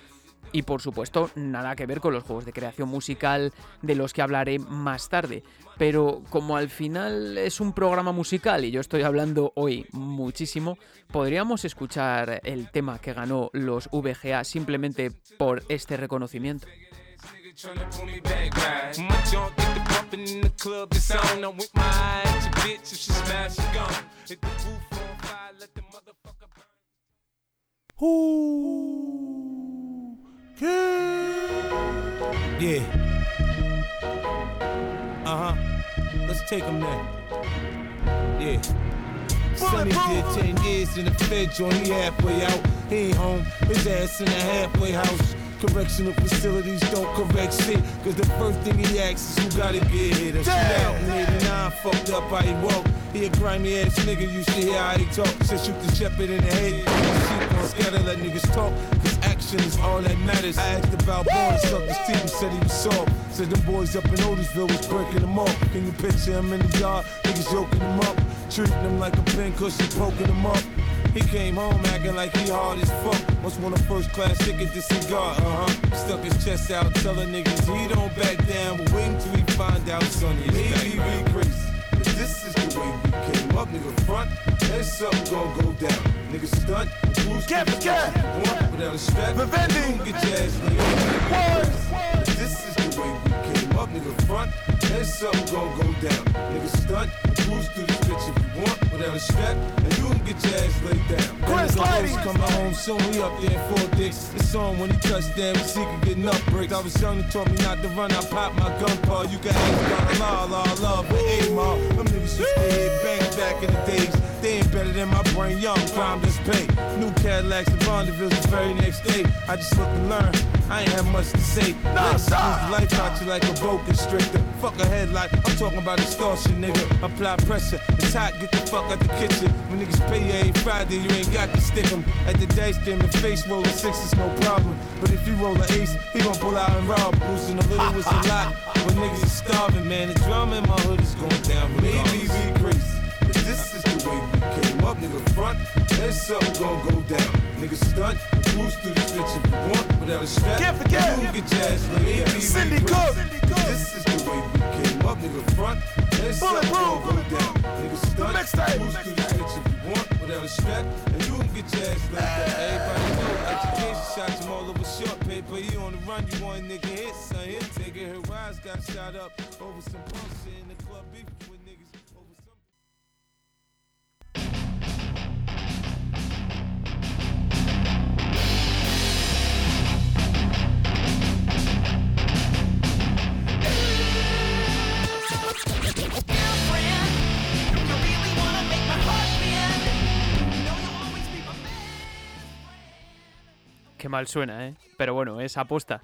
Y por supuesto, nada que ver con los juegos de creación musical de los que hablaré más tarde. Pero como al final es un programa musical y yo estoy hablando hoy muchísimo, podríamos escuchar el tema que ganó los VGA simplemente por este reconocimiento. Yeah. Uh huh. Let's take him there. Yeah. Sonny did 10 years in the Fed joint, he halfway out. He ain't home, his ass in the halfway house. Correctional facilities don't correct shit. Cause the first thing he asks is who gotta get hit. A shootout in 89 fucked up how he walk. He a grimy ass nigga, you should hear how he talk. Said shoot the shepherd in the head. Sheep on scatter, let niggas talk. Cause action is all that matters. I asked about born, sucked his teeth and said he was soft. Said them boys up in Otisville was breaking them off. Can you picture him in the yard? Niggas yoking him up. Treating him like a pin cushion, poking him up. He came home acting like he hard as fuck. Must want a first class ticket to cigar, uh huh. Stuck his chest out, telling niggas he don't back down. But wait until he find out, sonny. Maybe we crazy. This is the way we came up, nigga. Front, and something gon' go down. Nigga stunt, who's Get, get. Without a strap. Vivendi. Get your ass. This is the way we came up, nigga. Front, and something gon' go down. Nigga stunt, cruise through this bitch if you want without a strap, and you can get your ass laid down. Chris, And. Coming home soon, we up there in four dicks. It's on when he touched down, we up bricks. I was young, they taught me not to run, I pop my gun paw. You can ask about a law, law, love, but all. Them niggas used to hit bang back in the days. They ain't better than my brain, young, crime just pay. New Cadillacs and Bonneville the very next day. I just looked and learned, I ain't have much to say. Nah, Let's nah. life out you like a boa constrictor. Fuck a headlight, I'm talking about extortion, nigga. Apply pressure, it's hot, get the fuck out the kitchen. When niggas pay you every Friday, you ain't got to stick 'em. At the dice game, the face rolling sixes, no problem. But if you roll an ace, he gon' pull out and rob. Losing a little was a lot. When niggas is starving, man, the drama in my hood is going down. Maybe we crazy. Up, nigga. Front, and something gon' go down. Nigga stunt, cruise through this bitch if you want without a strap. Can't forget. You can get ass laid. Maybe Cindy. Cook. This is the way we came up, nigga. Front, and something gon' go down. Nigga stunt, cruise through this bitch if you want without a strap. And you can get laid down. Everybody know education shot you all over short paper. You on the run, you want a nigga hit, son. Hit, take it. Her rise got shot up over some bullshit in the club beef Qué mal suena, ¿eh? Pero bueno, es aposta.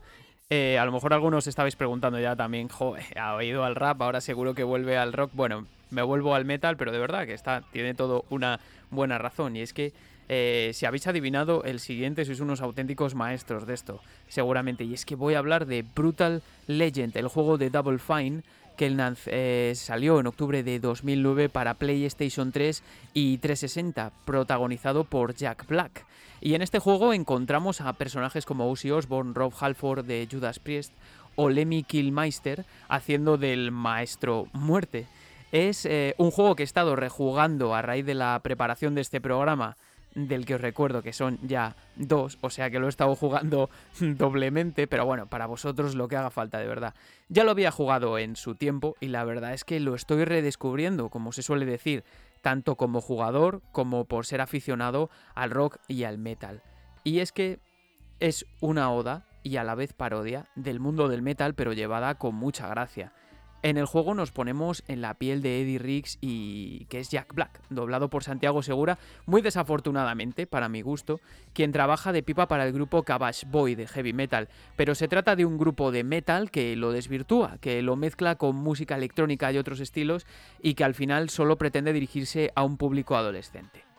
Eh, a lo mejor algunos estabais preguntando ya también, joder, ha oído al rap, ahora seguro que vuelve al rock. Bueno, me vuelvo al metal, pero de verdad que está, tiene todo una buena razón. Y es que eh, si habéis adivinado, el siguiente sois unos auténticos maestros de esto, seguramente. Y es que voy a hablar de Brutal Legend, el juego de Double Fine que eh, salió en octubre de 2009 para PlayStation 3 y 360, protagonizado por Jack Black. Y en este juego encontramos a personajes como Ozzy Osbourne, Rob Halford de Judas Priest o Lemmy Kilmeister haciendo del Maestro Muerte. Es eh, un juego que he estado rejugando a raíz de la preparación de este programa, del que os recuerdo que son ya dos, o sea que lo he estado jugando doblemente, pero bueno, para vosotros lo que haga falta de verdad. Ya lo había jugado en su tiempo y la verdad es que lo estoy redescubriendo, como se suele decir, tanto como jugador como por ser aficionado al rock y al metal. Y es que es una oda y a la vez parodia del mundo del metal, pero llevada con mucha gracia. En el juego nos ponemos en la piel de Eddie Riggs y que es Jack Black, doblado por Santiago Segura, muy desafortunadamente, para mi gusto, quien trabaja de pipa para el grupo Cabbage Boy de heavy metal, pero se trata de un grupo de metal que lo desvirtúa, que lo mezcla con música electrónica y otros estilos y que al final solo pretende dirigirse a un público adolescente.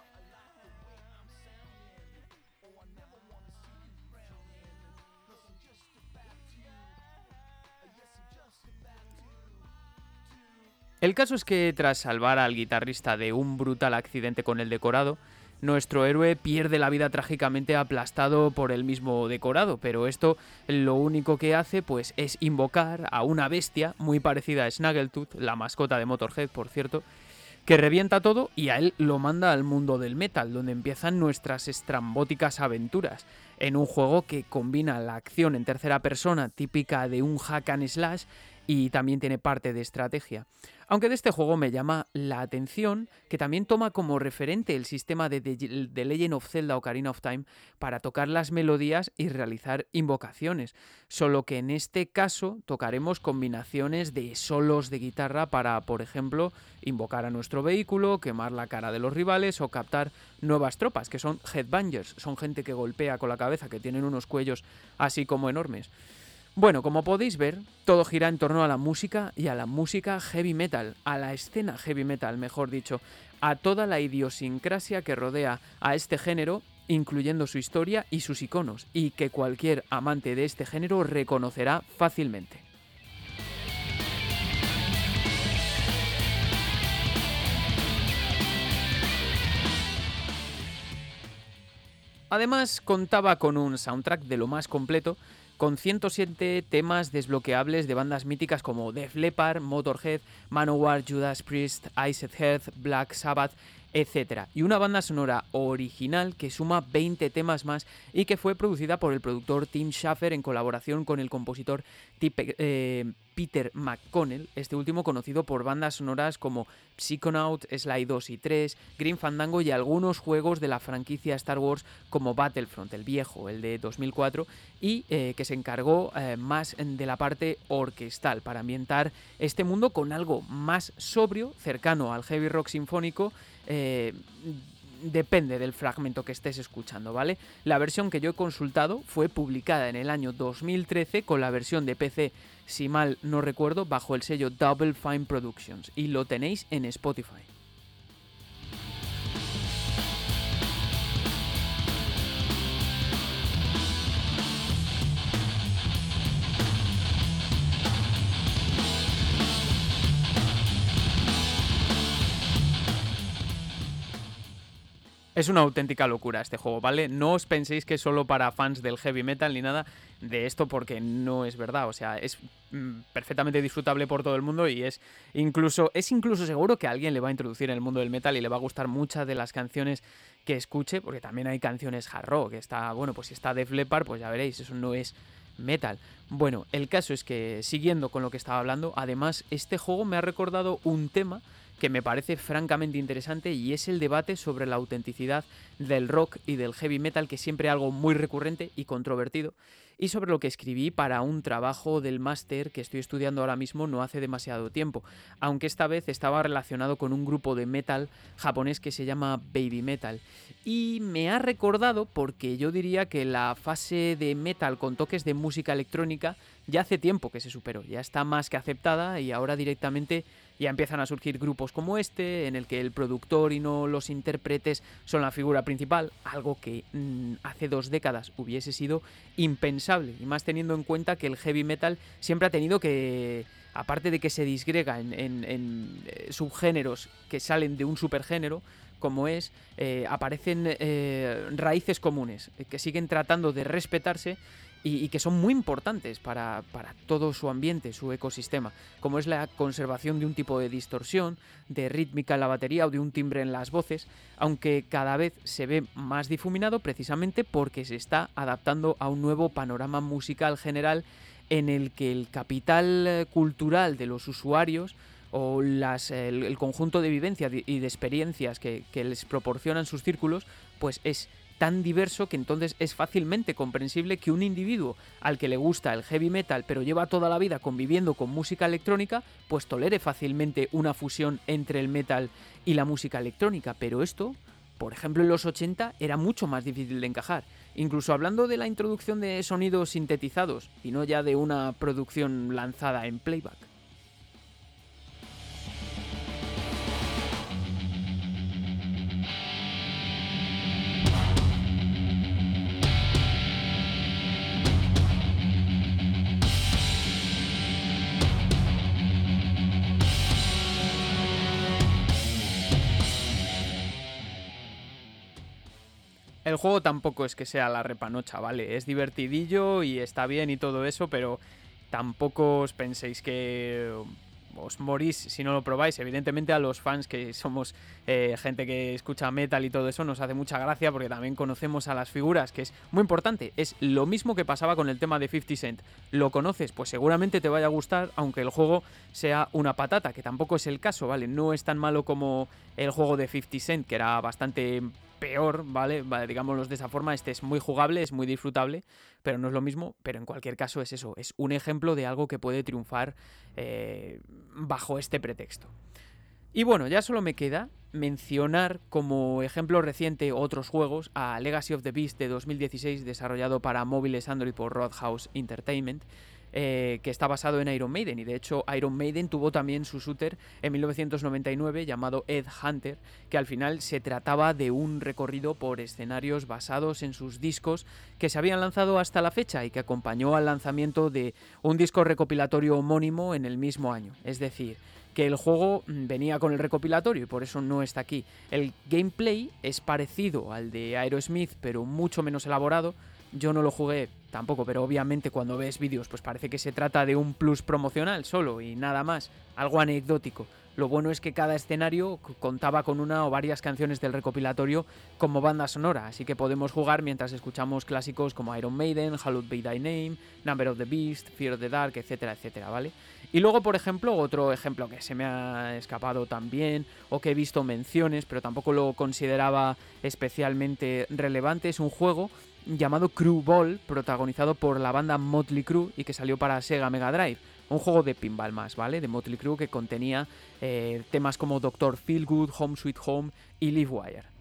El caso es que tras salvar al guitarrista de un brutal accidente con el decorado, nuestro héroe pierde la vida trágicamente aplastado por el mismo decorado, pero esto lo único que hace pues es invocar a una bestia muy parecida a Snaggletooth, la mascota de Motorhead, por cierto, que revienta todo y a él lo manda al mundo del metal, donde empiezan nuestras estrambóticas aventuras, en un juego que combina la acción en tercera persona típica de un hack and slash y también tiene parte de estrategia. Aunque de este juego me llama la atención que también toma como referente el sistema de The Legend of Zelda Ocarina of Time para tocar las melodías y realizar invocaciones, solo que en este caso tocaremos combinaciones de solos de guitarra para, por ejemplo, invocar a nuestro vehículo, quemar la cara de los rivales o captar nuevas tropas, que son headbangers, son gente que golpea con la cabeza, que tienen unos cuellos así como enormes. Bueno, como podéis ver, todo gira en torno a la música y a la música heavy metal, a la escena heavy metal, mejor dicho, a toda la idiosincrasia que rodea a este género, incluyendo su historia y sus iconos, y que cualquier amante de este género reconocerá fácilmente. Además, contaba con un soundtrack de lo más completo, con 107 temas desbloqueables de bandas míticas como Def Leppard, Motorhead, Manowar, Judas Priest, Iced Health, Black Sabbath, etc. Y una banda sonora original que suma 20 temas más y que fue producida por el productor Tim Schafer en colaboración con el compositor eh, Peter McConnell, este último conocido por bandas sonoras como Psychonaut, Sly 2 y 3, Green Fandango y algunos juegos de la franquicia Star Wars como Battlefront, el viejo, el de 2004, y eh, que se encargó eh, más de la parte orquestal para ambientar este mundo con algo más sobrio, cercano al heavy rock sinfónico eh, depende del fragmento que estés escuchando, ¿vale? La versión que yo he consultado fue publicada en el año 2013 con la versión de PC, si mal no recuerdo, bajo el sello Double Fine Productions y lo tenéis en Spotify. Es una auténtica locura este juego, ¿vale? No os penséis que es solo para fans del heavy metal ni nada de esto porque no es verdad, o sea, es mm, perfectamente disfrutable por todo el mundo y es incluso es incluso seguro que a alguien le va a introducir en el mundo del metal y le va a gustar muchas de las canciones que escuche, porque también hay canciones hard rock, que está, bueno, pues si está Def Leppard, pues ya veréis, eso no es metal. Bueno, el caso es que siguiendo con lo que estaba hablando, además este juego me ha recordado un tema que me parece francamente interesante y es el debate sobre la autenticidad del rock y del heavy metal, que es siempre algo muy recurrente y controvertido, y sobre lo que escribí para un trabajo del máster que estoy estudiando ahora mismo no hace demasiado tiempo, aunque esta vez estaba relacionado con un grupo de metal japonés que se llama Baby Metal. Y me ha recordado porque yo diría que la fase de metal con toques de música electrónica ya hace tiempo que se superó, ya está más que aceptada y ahora directamente ya empiezan a surgir grupos como este, en el que el productor y no los intérpretes son la figura principal, algo que mm, hace dos décadas hubiese sido impensable, y más teniendo en cuenta que el heavy metal siempre ha tenido que, aparte de que se disgrega en, eh, subgéneros que salen de un supergénero, como es, eh, aparecen eh, raíces comunes que siguen tratando de respetarse y, que son muy importantes para, todo su ambiente, su ecosistema, como es la conservación de un tipo de distorsión, de rítmica en la batería o de un timbre en las voces, aunque cada vez se ve más difuminado precisamente porque se está adaptando a un nuevo panorama musical general en el que el capital cultural de los usuarios o el, conjunto de vivencias y de experiencias que, que les proporcionan sus círculos, pues es tan diverso que entonces es fácilmente comprensible que un individuo al que le gusta el heavy metal pero lleva toda la vida conviviendo con música electrónica, pues tolere fácilmente una fusión entre el metal y la música electrónica. Pero esto, por ejemplo, en los 80 era mucho más difícil de encajar. Incluso hablando de la introducción de sonidos sintetizados y no ya de una producción lanzada en playback. El juego tampoco es que sea la repanocha, ¿vale? Es divertidillo y está bien y todo eso, pero tampoco os penséis que os morís si no lo probáis. Evidentemente a los fans que somos eh, gente que escucha metal y todo eso nos hace mucha gracia porque también conocemos a las figuras, que es muy importante. Es lo mismo que pasaba con el tema de 50 Cent. ¿Lo conoces? Pues seguramente te vaya a gustar, aunque el juego sea una patata, que tampoco es el caso, ¿vale? No es tan malo como el juego de 50 Cent, que era bastante peor, ¿vale? Digámoslo de esa forma, este es muy jugable, es muy disfrutable, pero no es lo mismo, pero en cualquier caso es eso, es un ejemplo de algo que puede triunfar eh, bajo este pretexto. Y bueno, ya solo me queda mencionar como ejemplo reciente otros juegos, a Legacy of the Beast de 2016 desarrollado para móviles Android por Roadhouse Entertainment, eh, que está basado en Iron Maiden. Y de hecho, Iron Maiden tuvo también su shooter en 1999 llamado Ed Hunter, que al final se trataba de un recorrido por escenarios basados en sus discos que se habían lanzado hasta la fecha y que acompañó al lanzamiento de un disco recopilatorio homónimo en el mismo año. Es decir, que el juego mm, venía con el recopilatorio y por eso no está aquí. El gameplay es parecido al de Aerosmith, pero mucho menos elaborado. Yo no lo jugué tampoco, pero obviamente cuando ves vídeos pues parece que se trata de un plus promocional solo y nada más, algo anecdótico. Lo bueno es que cada escenario contaba con una o varias canciones del recopilatorio como banda sonora, así que podemos jugar mientras escuchamos clásicos como Iron Maiden, Hallowed Be Thy Name, Number of the Beast, Fear of the Dark, etcétera, etcétera, ¿vale? Y luego, por ejemplo, otro ejemplo que se me ha escapado también, o que he visto menciones, pero tampoco lo consideraba especialmente relevante, es un juego llamado Crew Ball, protagonizado por la banda Motley Crue y que salió para Sega Mega Drive. Un juego de pinball más, ¿vale? De Motley Crue que contenía eh, temas como Doctor Feelgood, Home Sweet Home y Livewire.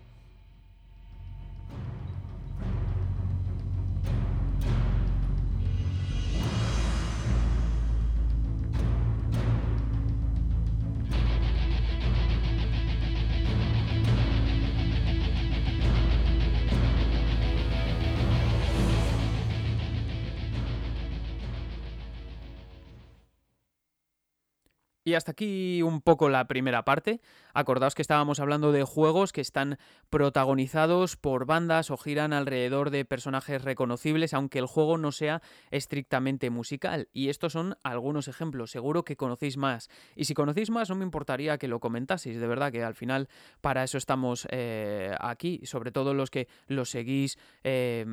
Y hasta aquí un poco la primera parte. Acordaos que estábamos hablando de juegos que están protagonizados por bandas o giran alrededor de personajes reconocibles, aunque el juego no sea estrictamente musical. Y estos son algunos ejemplos, seguro que conocéis más. Y si conocéis más, no me importaría que lo comentaseis, de verdad que al final para eso estamos eh, aquí, sobre todo los que lo seguís eh,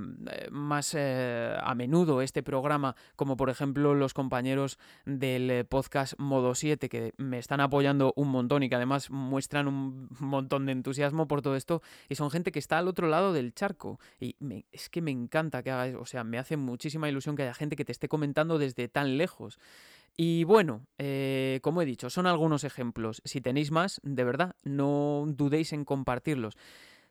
más eh, a menudo este programa, como por ejemplo los compañeros del podcast Modo 7 que me están apoyando un montón y que además muestran un montón de entusiasmo por todo esto y son gente que está al otro lado del charco y es que me encanta que haga o sea, me hace muchísima ilusión que haya gente que te esté comentando desde tan lejos. Y bueno, eh, como he dicho, son algunos ejemplos. Si tenéis más, de verdad, no dudéis en compartirlos.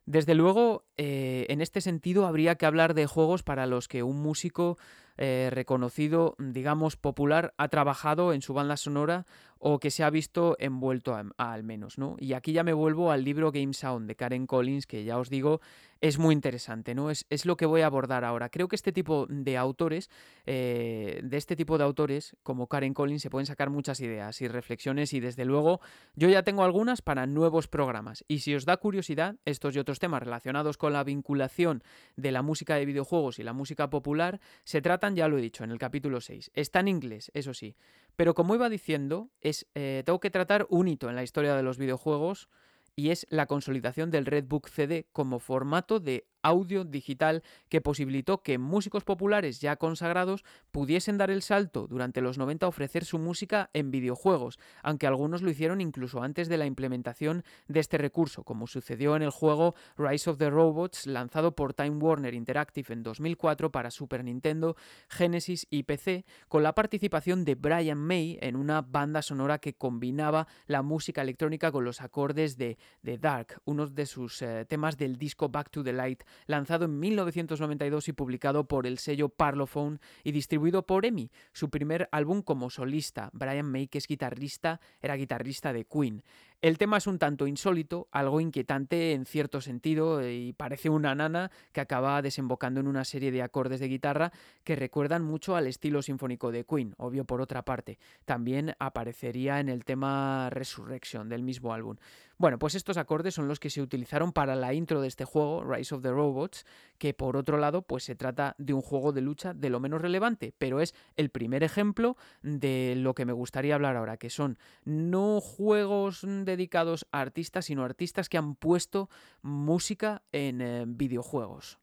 Desde luego, eh, en este sentido, habría que hablar de juegos para los que un músico eh, reconocido, digamos, popular, ha trabajado en su banda sonora o que se ha visto envuelto al menos, ¿no? Y aquí ya me vuelvo al libro Game Sound de Karen Collins, que ya os digo, es muy interesante, ¿no? Es, es lo que voy a abordar ahora. Creo que este tipo de autores, eh, de este tipo de autores, como Karen Collins, se pueden sacar muchas ideas y reflexiones y desde luego yo ya tengo algunas para nuevos programas. Y si os da curiosidad, estos y otros temas relacionados con la vinculación de la música de videojuegos y la música popular, se tratan, ya lo he dicho, en el capítulo 6. Está en inglés, eso sí. Pero como iba diciendo, es, eh, tengo que tratar un hito en la historia de los videojuegos y es la consolidación del Redbook CD como formato de audio digital que posibilitó que músicos populares ya consagrados pudiesen dar el salto durante los 90 a ofrecer su música en videojuegos, aunque algunos lo hicieron incluso antes de la implementación de este recurso, como sucedió en el juego Rise of the Robots lanzado por Time Warner Interactive en 2004 para Super Nintendo, Genesis y PC, con la participación de Brian May en una banda sonora que combinaba la música electrónica con los acordes de The Dark, uno de sus eh, temas del disco Back to the Light lanzado en 1992 y publicado por el sello Parlophone y distribuido por EMI, su primer álbum como solista. Brian May, que es guitarrista, era guitarrista de Queen. El tema es un tanto insólito, algo inquietante en cierto sentido y parece una nana que acaba desembocando en una serie de acordes de guitarra que recuerdan mucho al estilo sinfónico de Queen, obvio por otra parte. También aparecería en el tema Resurrection del mismo álbum. Bueno, pues estos acordes son los que se utilizaron para la intro de este juego, Rise of the Robots, que por otro lado, pues se trata de un juego de lucha de lo menos relevante, pero es el primer ejemplo de lo que me gustaría hablar ahora, que son no juegos dedicados a artistas, sino artistas que han puesto música en eh, videojuegos.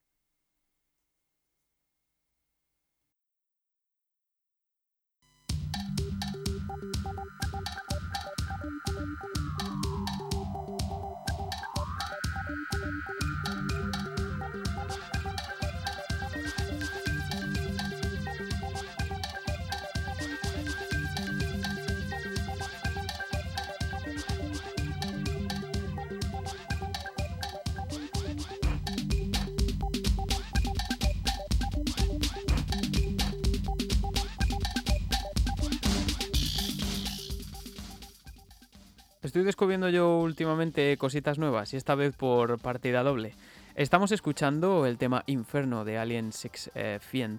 Estoy descubriendo yo últimamente cositas nuevas y esta vez por partida doble. Estamos escuchando el tema Inferno de Alien Six eh, Fiend.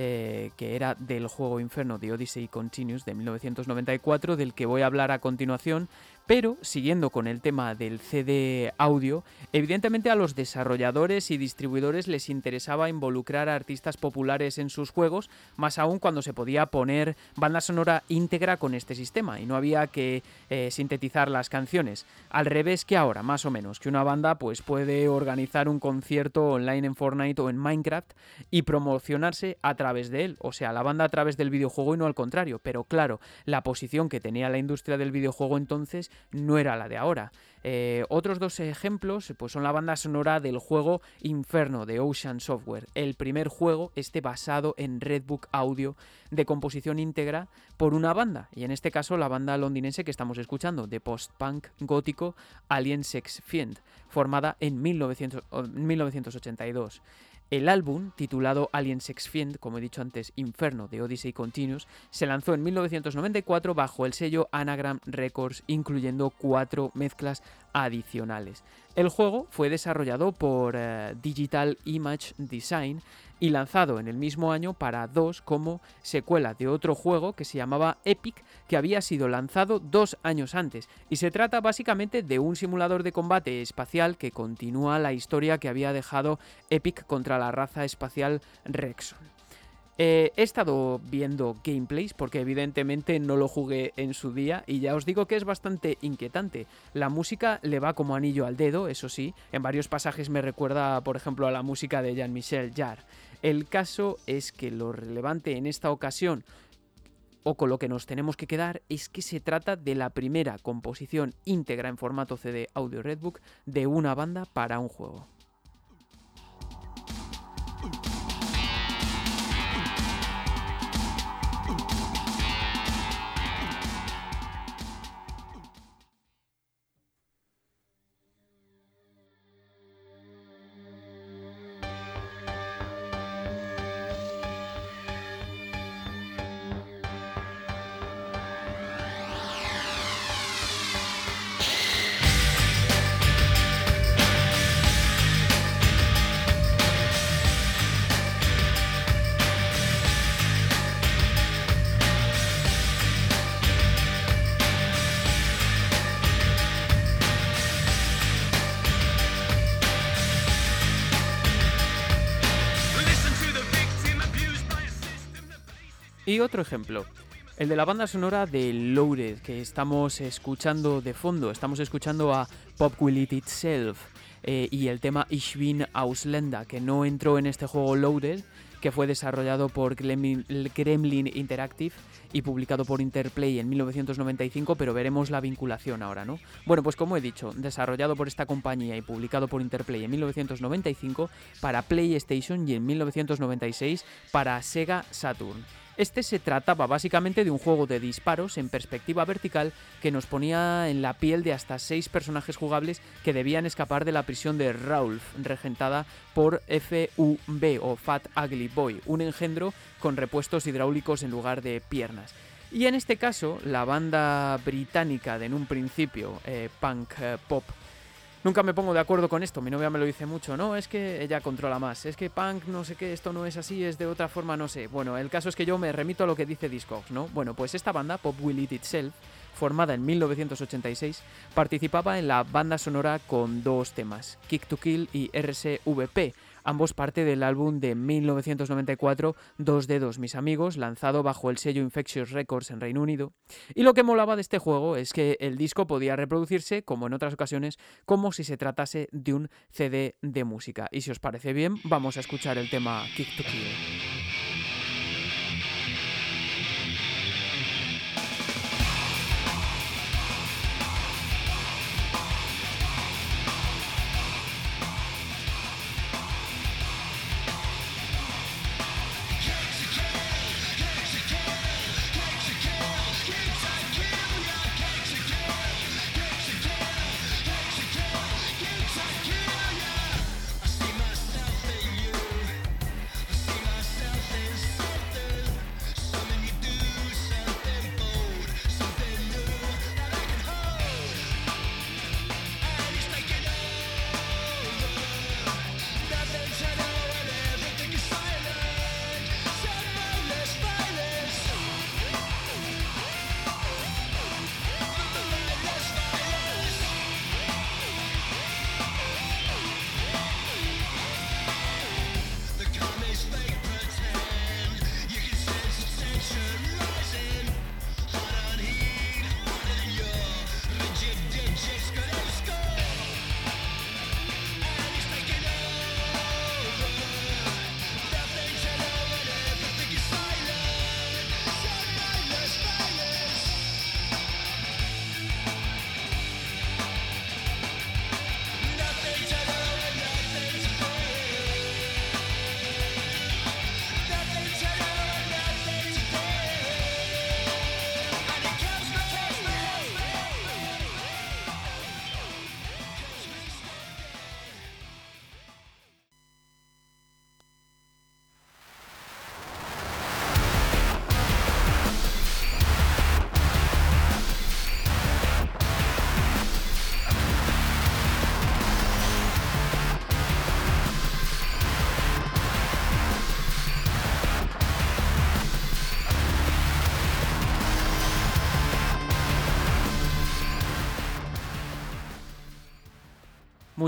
Eh, que era del juego Inferno de Odyssey Continuous de 1994, del que voy a hablar a continuación, pero, siguiendo con el tema del CD audio, evidentemente a los desarrolladores y distribuidores les interesaba involucrar a artistas populares en sus juegos, más aún cuando se podía poner banda sonora íntegra con este sistema y no había que eh, sintetizar las canciones. Al revés que ahora, más o menos, que una banda pues puede organizar un concierto online en Fortnite o en Minecraft y promocionarse a través de él, o sea, la banda a través del videojuego y no al contrario, pero claro, la posición que tenía la industria del videojuego entonces no era la de ahora. Eh, otros dos ejemplos pues son la banda sonora del juego Inferno de Ocean Software, el primer juego este basado en Redbook Audio de composición íntegra por una banda, y en este caso la banda londinense que estamos escuchando, de post-punk gótico Alien Sex Fiend, formada en 1982. El álbum, titulado Alien Sex Fiend, como he dicho antes, Inferno de Odyssey Continuous, se lanzó en 1994 bajo el sello Anagram Records, incluyendo cuatro mezclas adicionales. El juego fue desarrollado por eh, Digital Image Design y lanzado en el mismo año para dos como secuela de otro juego que se llamaba Epic, que había sido lanzado dos años antes. Y se trata básicamente de un simulador de combate espacial que continúa la historia que había dejado Epic contra la raza espacial Rexon. Eh, he estado viendo gameplays porque evidentemente no lo jugué en su día y ya os digo que es bastante inquietante. La música le va como anillo al dedo, eso sí, en varios pasajes me recuerda por ejemplo a la música de Jean-Michel Jarre. El caso es que lo relevante en esta ocasión o con lo que nos tenemos que quedar es que se trata de la primera composición íntegra en formato CD Audio Redbook de una banda para un juego. Otro ejemplo, el de la banda sonora de Loaded, que estamos escuchando de fondo. Estamos escuchando a Pop Will It Itself eh, y el tema Ich bin Ausländer, que no entró en este juego Loaded, que fue desarrollado por Gremlin Interactive y publicado por Interplay en 1995, pero veremos la vinculación ahora, ¿no? Bueno, pues como he dicho, desarrollado por esta compañía y publicado por Interplay en 1995 para PlayStation y en 1996 para Sega Saturn. Este se trataba básicamente de un juego de disparos en perspectiva vertical que nos ponía en la piel de hasta seis personajes jugables que debían escapar de la prisión de Raulf, regentada por FUB o Fat Ugly Boy, un engendro con repuestos hidráulicos en lugar de piernas. Y en este caso, la banda británica de en un principio eh, punk eh, pop Nunca me pongo de acuerdo con esto, mi novia me lo dice mucho, no, es que ella controla más, es que punk no sé qué, esto no es así, es de otra forma, no sé. Bueno, el caso es que yo me remito a lo que dice Discogs, ¿no? Bueno, pues esta banda, Pop Will It Itself, formada en 1986, participaba en la banda sonora con dos temas, Kick to Kill y RSVP, ambos parte del álbum de 1994 Dos Dedos Mis Amigos, lanzado bajo el sello Infectious Records en Reino Unido. Y lo que molaba de este juego es que el disco podía reproducirse, como en otras ocasiones, como si se tratase de un CD de música. Y si os parece bien, vamos a escuchar el tema Kick to Kill.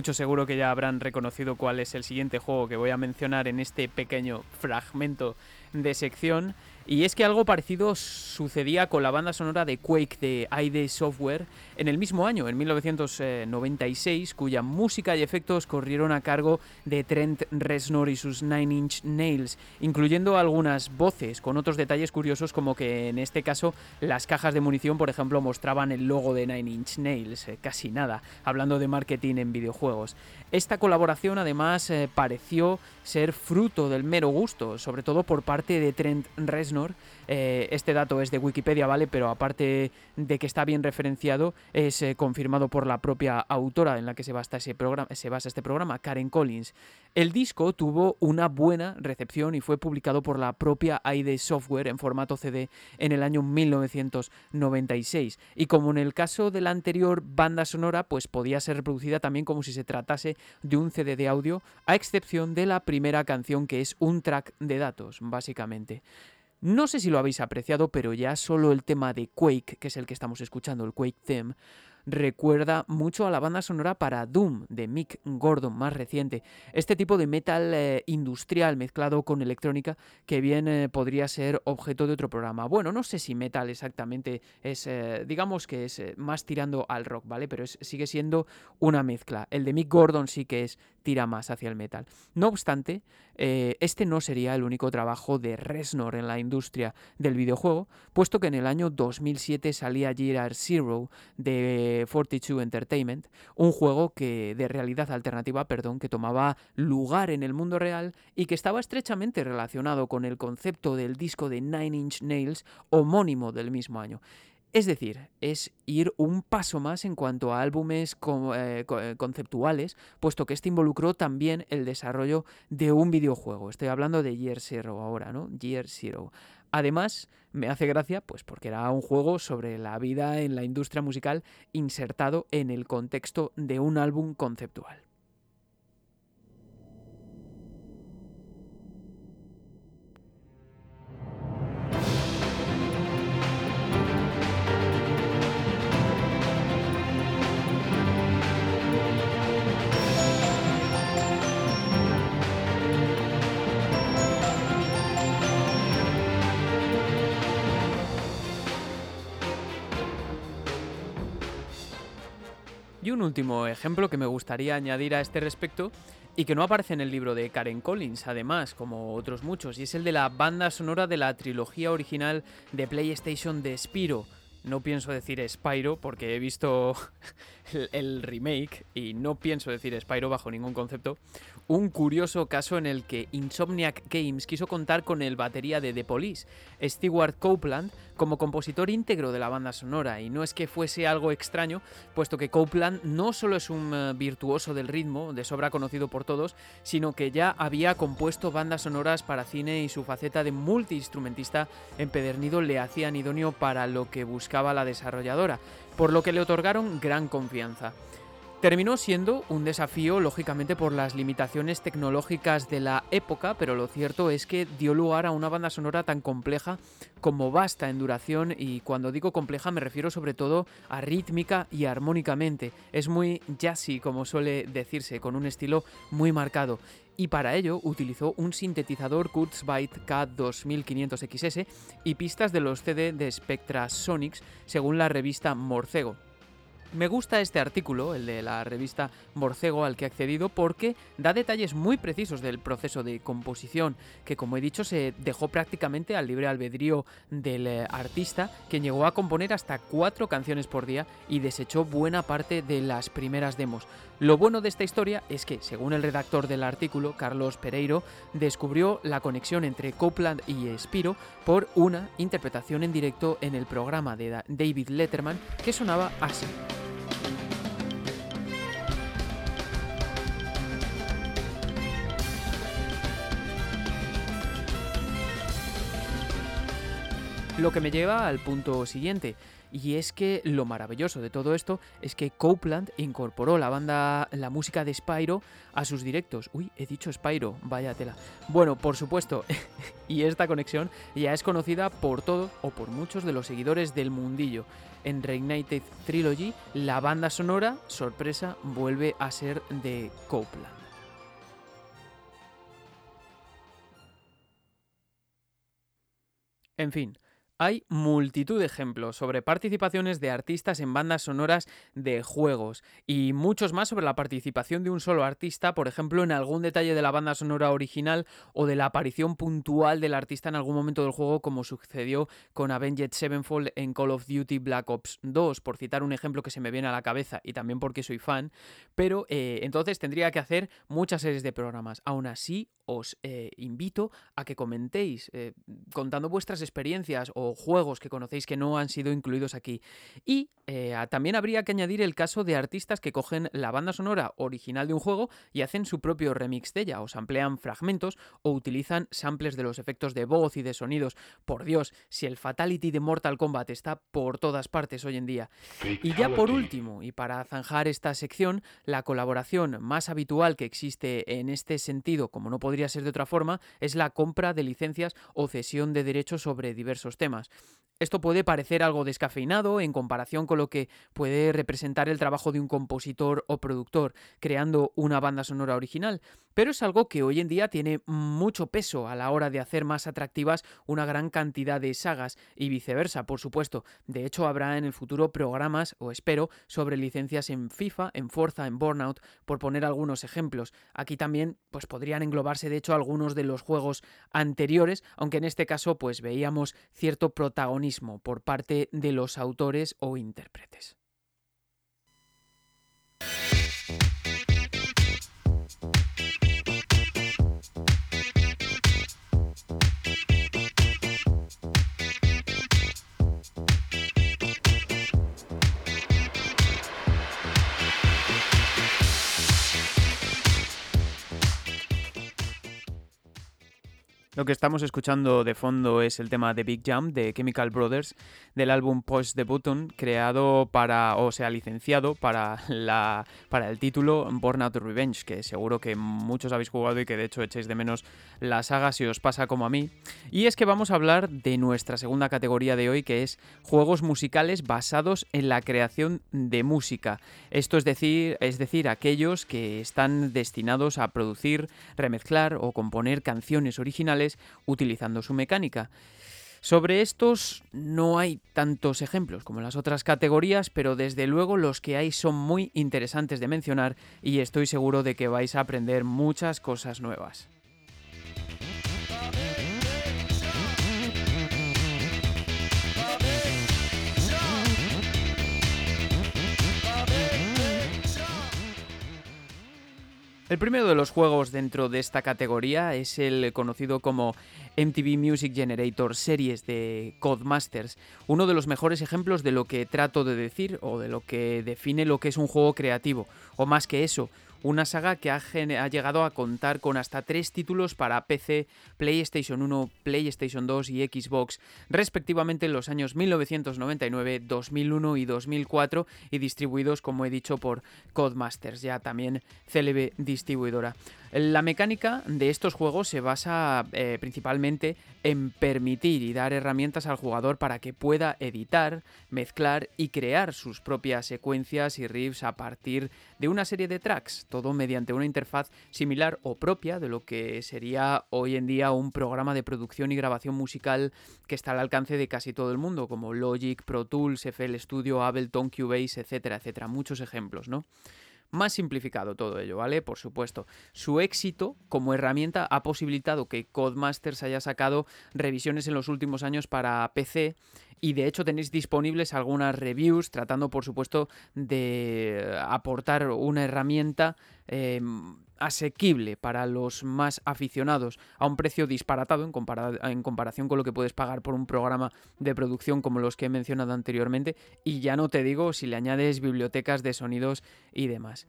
Mucho seguro que ya habrán reconocido cuál es el siguiente juego que voy a mencionar en este pequeño fragmento de sección. Y es que algo parecido sucedía con la banda sonora de Quake de ID Software en el mismo año, en 1996, cuya música y efectos corrieron a cargo de Trent Reznor y sus Nine Inch Nails, incluyendo algunas voces, con otros detalles curiosos como que en este caso las cajas de munición, por ejemplo, mostraban el logo de Nine Inch Nails, eh, casi nada, hablando de marketing en videojuegos. Esta colaboración además eh, pareció ser fruto del mero gusto, sobre todo por parte de Trent Reznor. Eh, este dato es de Wikipedia, ¿vale? Pero aparte de que está bien referenciado, es eh, confirmado por la propia autora en la que se basa, ese programa, se basa este programa, Karen Collins. El disco tuvo una buena recepción y fue publicado por la propia ID Software en formato CD en el año 1996. Y como en el caso de la anterior banda sonora, pues podía ser reproducida también como si se tratase de un CD de audio, a excepción de la primera canción que es un track de datos, básicamente. No sé si lo habéis apreciado, pero ya solo el tema de Quake, que es el que estamos escuchando, el Quake Theme, recuerda mucho a la banda sonora para Doom de Mick Gordon, más reciente. Este tipo de metal eh, industrial mezclado con electrónica que bien eh, podría ser objeto de otro programa. Bueno, no sé si metal exactamente es, eh, digamos que es más tirando al rock, ¿vale? Pero sigue siendo una mezcla. El de Mick Gordon sí que es tira más hacia el metal. No obstante, este no sería el único trabajo de Resnor en la industria del videojuego, puesto que en el año 2007 salía Gear Zero de 42 Entertainment, un juego que de realidad alternativa, perdón, que tomaba lugar en el mundo real y que estaba estrechamente relacionado con el concepto del disco de Nine Inch Nails homónimo del mismo año. Es decir, es ir un paso más en cuanto a álbumes eh, eh, conceptuales, puesto que este involucró también el desarrollo de un videojuego. Estoy hablando de Year Zero ahora, ¿no? Year Zero. Además, me hace gracia, pues porque era un juego sobre la vida en la industria musical insertado en el contexto de un álbum conceptual. Y un último ejemplo que me gustaría añadir a este respecto y que no aparece en el libro de Karen Collins, además, como otros muchos, y es el de la banda sonora de la trilogía original de PlayStation de Spiro. No pienso decir Spyro porque he visto el, remake y no pienso decir Spyro bajo ningún concepto. Un curioso caso en el que Insomniac Games quiso contar con el batería de The Police, Stewart Copeland, como compositor íntegro de la banda sonora. Y no es que fuese algo extraño, puesto que Copeland no solo es un eh, virtuoso del ritmo, de sobra conocido por todos, sino que ya había compuesto bandas sonoras para cine y su faceta de multiinstrumentista empedernido le hacían idóneo para lo que la desarrolladora por lo que le otorgaron gran confianza. Terminó siendo un desafío, lógicamente, por las limitaciones tecnológicas de la época, pero lo cierto es que dio lugar a una banda sonora tan compleja como vasta en duración y cuando digo compleja me refiero sobre todo a rítmica y armónicamente. Es muy jazzy, como suele decirse, con un estilo muy marcado y para ello utilizó un sintetizador Kurzweil K2500XS y pistas de los CD de Spectra Sonics según la revista Morcego. Me gusta este artículo, el de la revista Borcego al que he accedido, porque da detalles muy precisos del proceso de composición, que como he dicho se dejó prácticamente al libre albedrío del eh, artista, que llegó a componer hasta cuatro canciones por día y desechó buena parte de las primeras demos. Lo bueno de esta historia es que, según el redactor del artículo, Carlos Pereiro, descubrió la conexión entre Copland y Spiro por una interpretación en directo en el programa de David Letterman que sonaba así. Lo que me lleva al punto siguiente, y es que lo maravilloso de todo esto es que Copeland incorporó la banda, la música de Spyro a sus directos. Uy, he dicho Spyro, vaya tela. Bueno, por supuesto, y esta conexión ya es conocida por todos o por muchos de los seguidores del mundillo. En Reignited Trilogy, la banda sonora, sorpresa, vuelve a ser de Copeland. En fin, hay multitud de ejemplos sobre participaciones de artistas en bandas sonoras de juegos y muchos más sobre la participación de un solo artista, por ejemplo, en algún detalle de la banda sonora original o de la aparición puntual del artista en algún momento del juego, como sucedió con Avenged Sevenfold en Call of Duty Black Ops 2, por citar un ejemplo que se me viene a la cabeza y también porque soy fan, pero eh, entonces tendría que hacer muchas series de programas. Aún así, os eh, invito a que comentéis eh, contando vuestras experiencias o juegos que conocéis que no han sido incluidos aquí. Y eh, también habría que añadir el caso de artistas que cogen la banda sonora original de un juego y hacen su propio remix de ella, o samplean fragmentos o utilizan samples de los efectos de voz y de sonidos. Por Dios, si el Fatality de Mortal Kombat está por todas partes hoy en día. Y ya por último, y para zanjar esta sección, la colaboración más habitual que existe en este sentido, como no podría ser de otra forma, es la compra de licencias o cesión de derechos sobre diversos temas más. Esto puede parecer algo descafeinado en comparación con lo que puede representar el trabajo de un compositor o productor creando una banda sonora original, pero es algo que hoy en día tiene mucho peso a la hora de hacer más atractivas una gran cantidad de sagas y viceversa, por supuesto. De hecho, habrá en el futuro programas, o espero, sobre licencias en FIFA, en Forza, en Burnout, por poner algunos ejemplos. Aquí también pues podrían englobarse de hecho algunos de los juegos anteriores, aunque en este caso pues veíamos cierto protagonismo por parte de los autores o intérpretes. Lo que estamos escuchando de fondo es el tema de Big Jump de Chemical Brothers del álbum Push the Button, creado para, o sea, licenciado para, la, para el título Born Out Revenge, que seguro que muchos habéis jugado y que de hecho echéis de menos la saga si os pasa como a mí. Y es que vamos a hablar de nuestra segunda categoría de hoy, que es juegos musicales basados en la creación de música. Esto es decir, es decir, aquellos que están destinados a producir, remezclar o componer canciones originales utilizando su mecánica. Sobre estos no hay tantos ejemplos como las otras categorías, pero desde luego los que hay son muy interesantes de mencionar y estoy seguro de que vais a aprender muchas cosas nuevas. El primero de los juegos dentro de esta categoría es el conocido como MTV Music Generator Series de Codemasters, uno de los mejores ejemplos de lo que trato de decir o de lo que define lo que es un juego creativo, o más que eso, una saga que ha, llegado a contar con hasta tres títulos para PC, PlayStation 1, PlayStation 2 y Xbox, respectivamente en los años 1999, 2001 y 2004, y distribuidos, como he dicho, por Codemasters, ya también célebre distribuidora. La mecánica de estos juegos se basa eh, principalmente en permitir y dar herramientas al jugador para que pueda editar, mezclar y crear sus propias secuencias y riffs a partir de una serie de tracks, todo mediante una interfaz similar o propia de lo que sería hoy en día un programa de producción y grabación musical que está al alcance de casi todo el mundo, como Logic, Pro Tools, FL Studio, Ableton, Cubase, etcétera, etcétera. Muchos ejemplos, ¿no? Más simplificado todo ello, ¿vale? Por supuesto. Su éxito como herramienta ha posibilitado que Codemasters haya sacado revisiones en los últimos años para PC y de hecho tenéis disponibles algunas reviews tratando por supuesto de aportar una herramienta em, asequible para los más aficionados a un precio disparatado en, en, comparación con lo que puedes pagar por un programa de producción como los que he mencionado anteriormente y ya no te digo si le añades bibliotecas de sonidos y demás.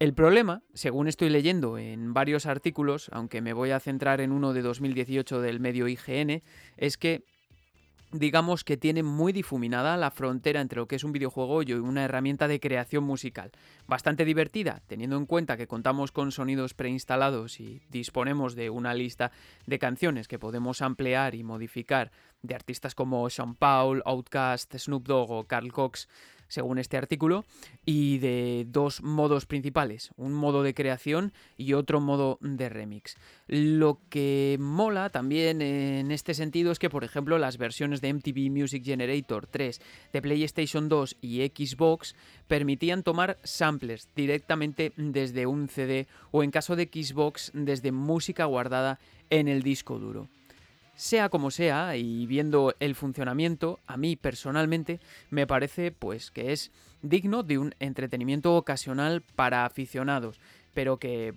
El problema, según estoy leyendo en varios artículos, aunque me voy a centrar en uno de 2018 del medio IGN, es que digamos que tiene muy difuminada la frontera entre lo que es un videojuego y una herramienta de creación musical. Bastante divertida, teniendo en cuenta que contamos con sonidos preinstalados y disponemos de una lista de canciones que podemos ampliar y modificar de artistas como Sean Paul, Outkast, Snoop Dogg o Carl Cox según este artículo, y de dos modos principales, un modo de creación y otro modo de remix. Lo que mola también en este sentido es que, por ejemplo, las versiones de MTV Music Generator 3 de PlayStation 2 y Xbox permitían tomar samplers directamente desde un CD o en caso de Xbox desde música guardada en el disco duro. Sea como sea, y viendo el funcionamiento, a mí personalmente me parece pues que es digno de un entretenimiento ocasional para aficionados, pero que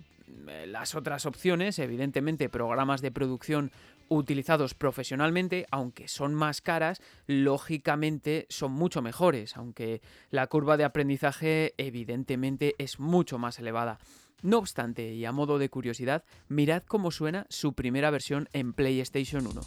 eh, las otras opciones, evidentemente programas de producción utilizados profesionalmente, aunque son más caras, lógicamente son mucho mejores, aunque la curva de aprendizaje evidentemente es mucho más elevada. No obstante, y a modo de curiosidad, mirad cómo suena su primera versión en PlayStation 1.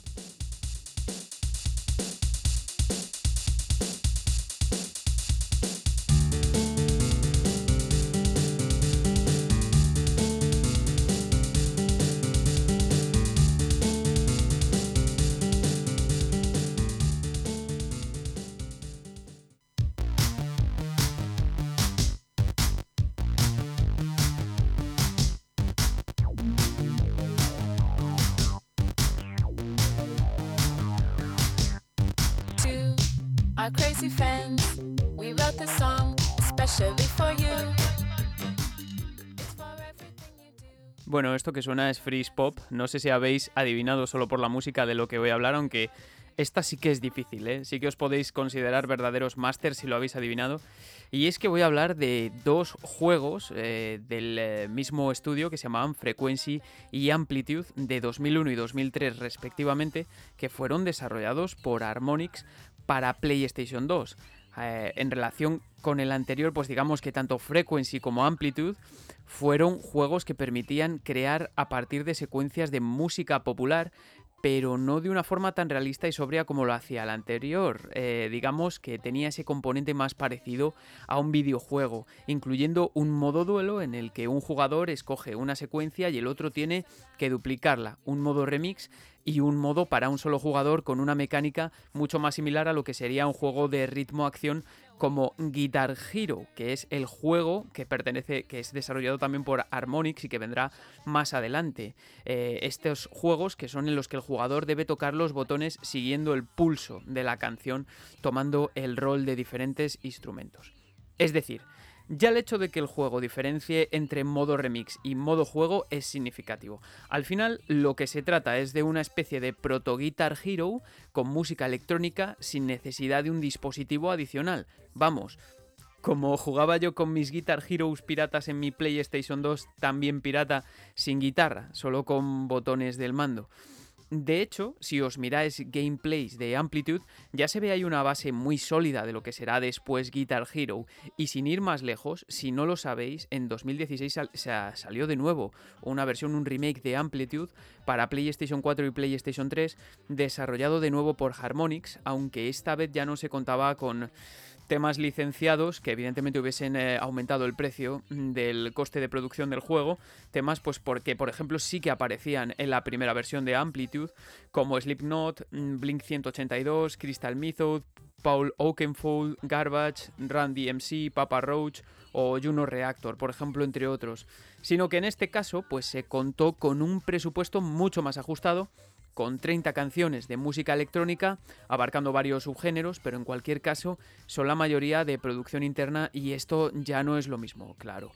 Esto que suena es Freeze Pop. No sé si habéis adivinado solo por la música de lo que voy a hablar, aunque esta sí que es difícil, ¿eh? Sí que os podéis considerar verdaderos masters si lo habéis adivinado. Y es que voy a hablar de dos juegos eh, del eh, mismo estudio que se llamaban Frequency y Amplitude de 2001 y 2003 respectivamente, que fueron desarrollados por Harmonix para PlayStation 2. Eh, en relación con el anterior, pues digamos que tanto Frequency como Amplitude fueron juegos que permitían crear a partir de secuencias de música popular pero no de una forma tan realista y sobria como lo hacía el anterior. Eh, digamos que tenía ese componente más parecido a un videojuego, incluyendo un modo duelo en el que un jugador escoge una secuencia y el otro tiene que duplicarla, un modo remix y un modo para un solo jugador con una mecánica mucho más similar a lo que sería un juego de ritmo-acción como Guitar Hero, que es el juego que pertenece, que es desarrollado también por Harmonix y que vendrá más adelante. Eh, estos juegos que son en los que el jugador debe tocar los botones siguiendo el pulso de la canción, tomando el rol de diferentes instrumentos. Es decir, ya el hecho de que el juego diferencie entre modo remix y modo juego es significativo. Al final, lo que se trata es de una especie de proto Guitar Hero con música electrónica sin necesidad de un dispositivo adicional. Vamos, como jugaba yo con mis Guitar Heroes piratas en mi PlayStation 2, también pirata, sin guitarra, solo con botones del mando. De hecho, si os miráis gameplays de Amplitude, ya se ve ahí una base muy sólida de lo que será después Guitar Hero. Y sin ir más lejos, si no lo sabéis, en 2016 salió de nuevo una versión, un remake de Amplitude para PlayStation 4 y PlayStation 3, desarrollado de nuevo por Harmonix, aunque esta vez ya no se contaba con temas licenciados que evidentemente hubiesen eh, aumentado el precio del coste de producción del juego, temas pues porque por ejemplo sí que aparecían en la primera versión de Amplitude como Slipknot, mm, Blink 182, Crystal Method, Paul Oakenfold, Garbage, Randy MC, Papa Roach o Juno Reactor, por ejemplo, entre otros, sino que en este caso pues se contó con un presupuesto mucho más ajustado con 30 canciones de música electrónica, abarcando varios subgéneros, pero en cualquier caso son la mayoría de producción interna y esto ya no es lo mismo, claro.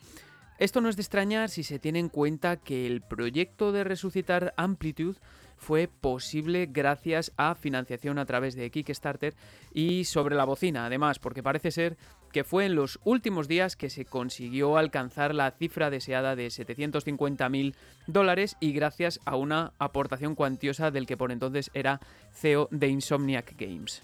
Esto no es de extrañar si se tiene en cuenta que el proyecto de resucitar Amplitude fue posible gracias a financiación a través de Kickstarter y sobre la bocina, además, porque parece ser que fue en los últimos días que se consiguió alcanzar la cifra deseada de 750.000 dólares y gracias a una aportación cuantiosa del que por entonces era CEO de Insomniac Games.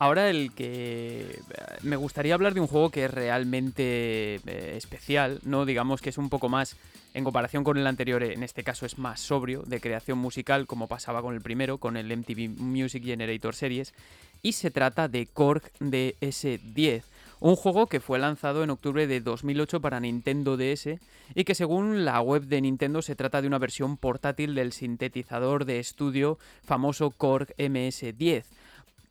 Ahora el que eh, me gustaría hablar de un juego que es realmente eh, especial, no digamos que es un poco más en comparación con el anterior, en este caso es más sobrio, de creación musical, como pasaba con el primero, con el MTV Music Generator Series, y se trata de Korg DS10, un juego que fue lanzado en octubre de 2008 para Nintendo DS y que según la web de Nintendo se trata de una versión portátil del sintetizador de estudio famoso Korg MS10 Mm,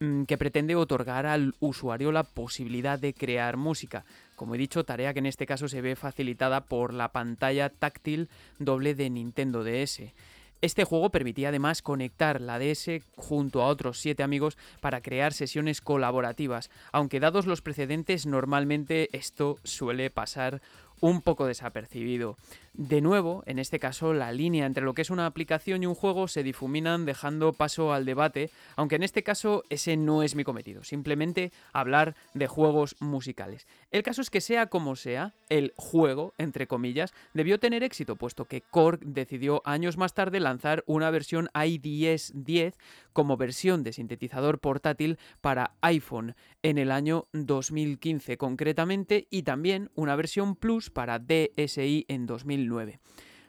que pretende otorgar al usuario la posibilidad de crear música. Como he dicho, tarea que en este caso se ve facilitada por la pantalla táctil doble de Nintendo DS. Este juego permitía además conectar la DS junto a otros siete amigos para crear sesiones colaborativas, aunque dados los precedentes normalmente esto suele pasar un poco desapercibido. De nuevo, en este caso, la línea entre lo que es una aplicación y un juego se difuminan dejando paso al debate, aunque en este caso ese no es mi cometido, simplemente hablar de juegos musicales. El caso es que sea como sea, el juego, entre comillas, debió tener éxito, puesto que Korg decidió años más tarde lanzar una versión IDS 10 como versión de sintetizador portátil para iPhone en el año 2015 concretamente y también una versión Plus para DSI en 2009.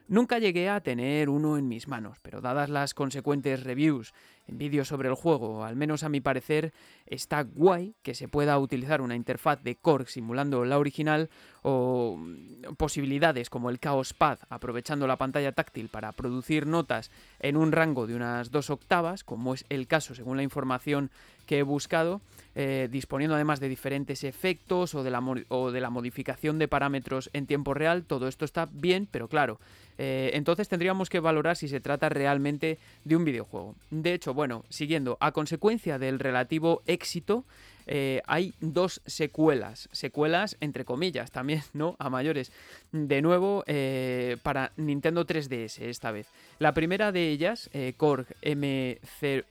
Nunca llegué a tener uno en mis manos, pero dadas las consecuentes reviews vídeos sobre el juego. Al menos a mi parecer está guay que se pueda utilizar una interfaz de Korg simulando la original o mm, posibilidades como el Chaos Pad aprovechando la pantalla táctil para producir notas en un rango de unas dos octavas, como es el caso según la información que he buscado, eh, disponiendo además de diferentes efectos o de, la o de la modificación de parámetros en tiempo real. Todo esto está bien, pero claro, eh, entonces tendríamos que valorar si se trata realmente de un videojuego. De hecho, bueno, siguiendo, a consecuencia del relativo éxito, eh, hay dos secuelas, secuelas entre comillas también, ¿no? A mayores. De nuevo, para Nintendo 3DS esta vez. La primera de ellas, Korg M0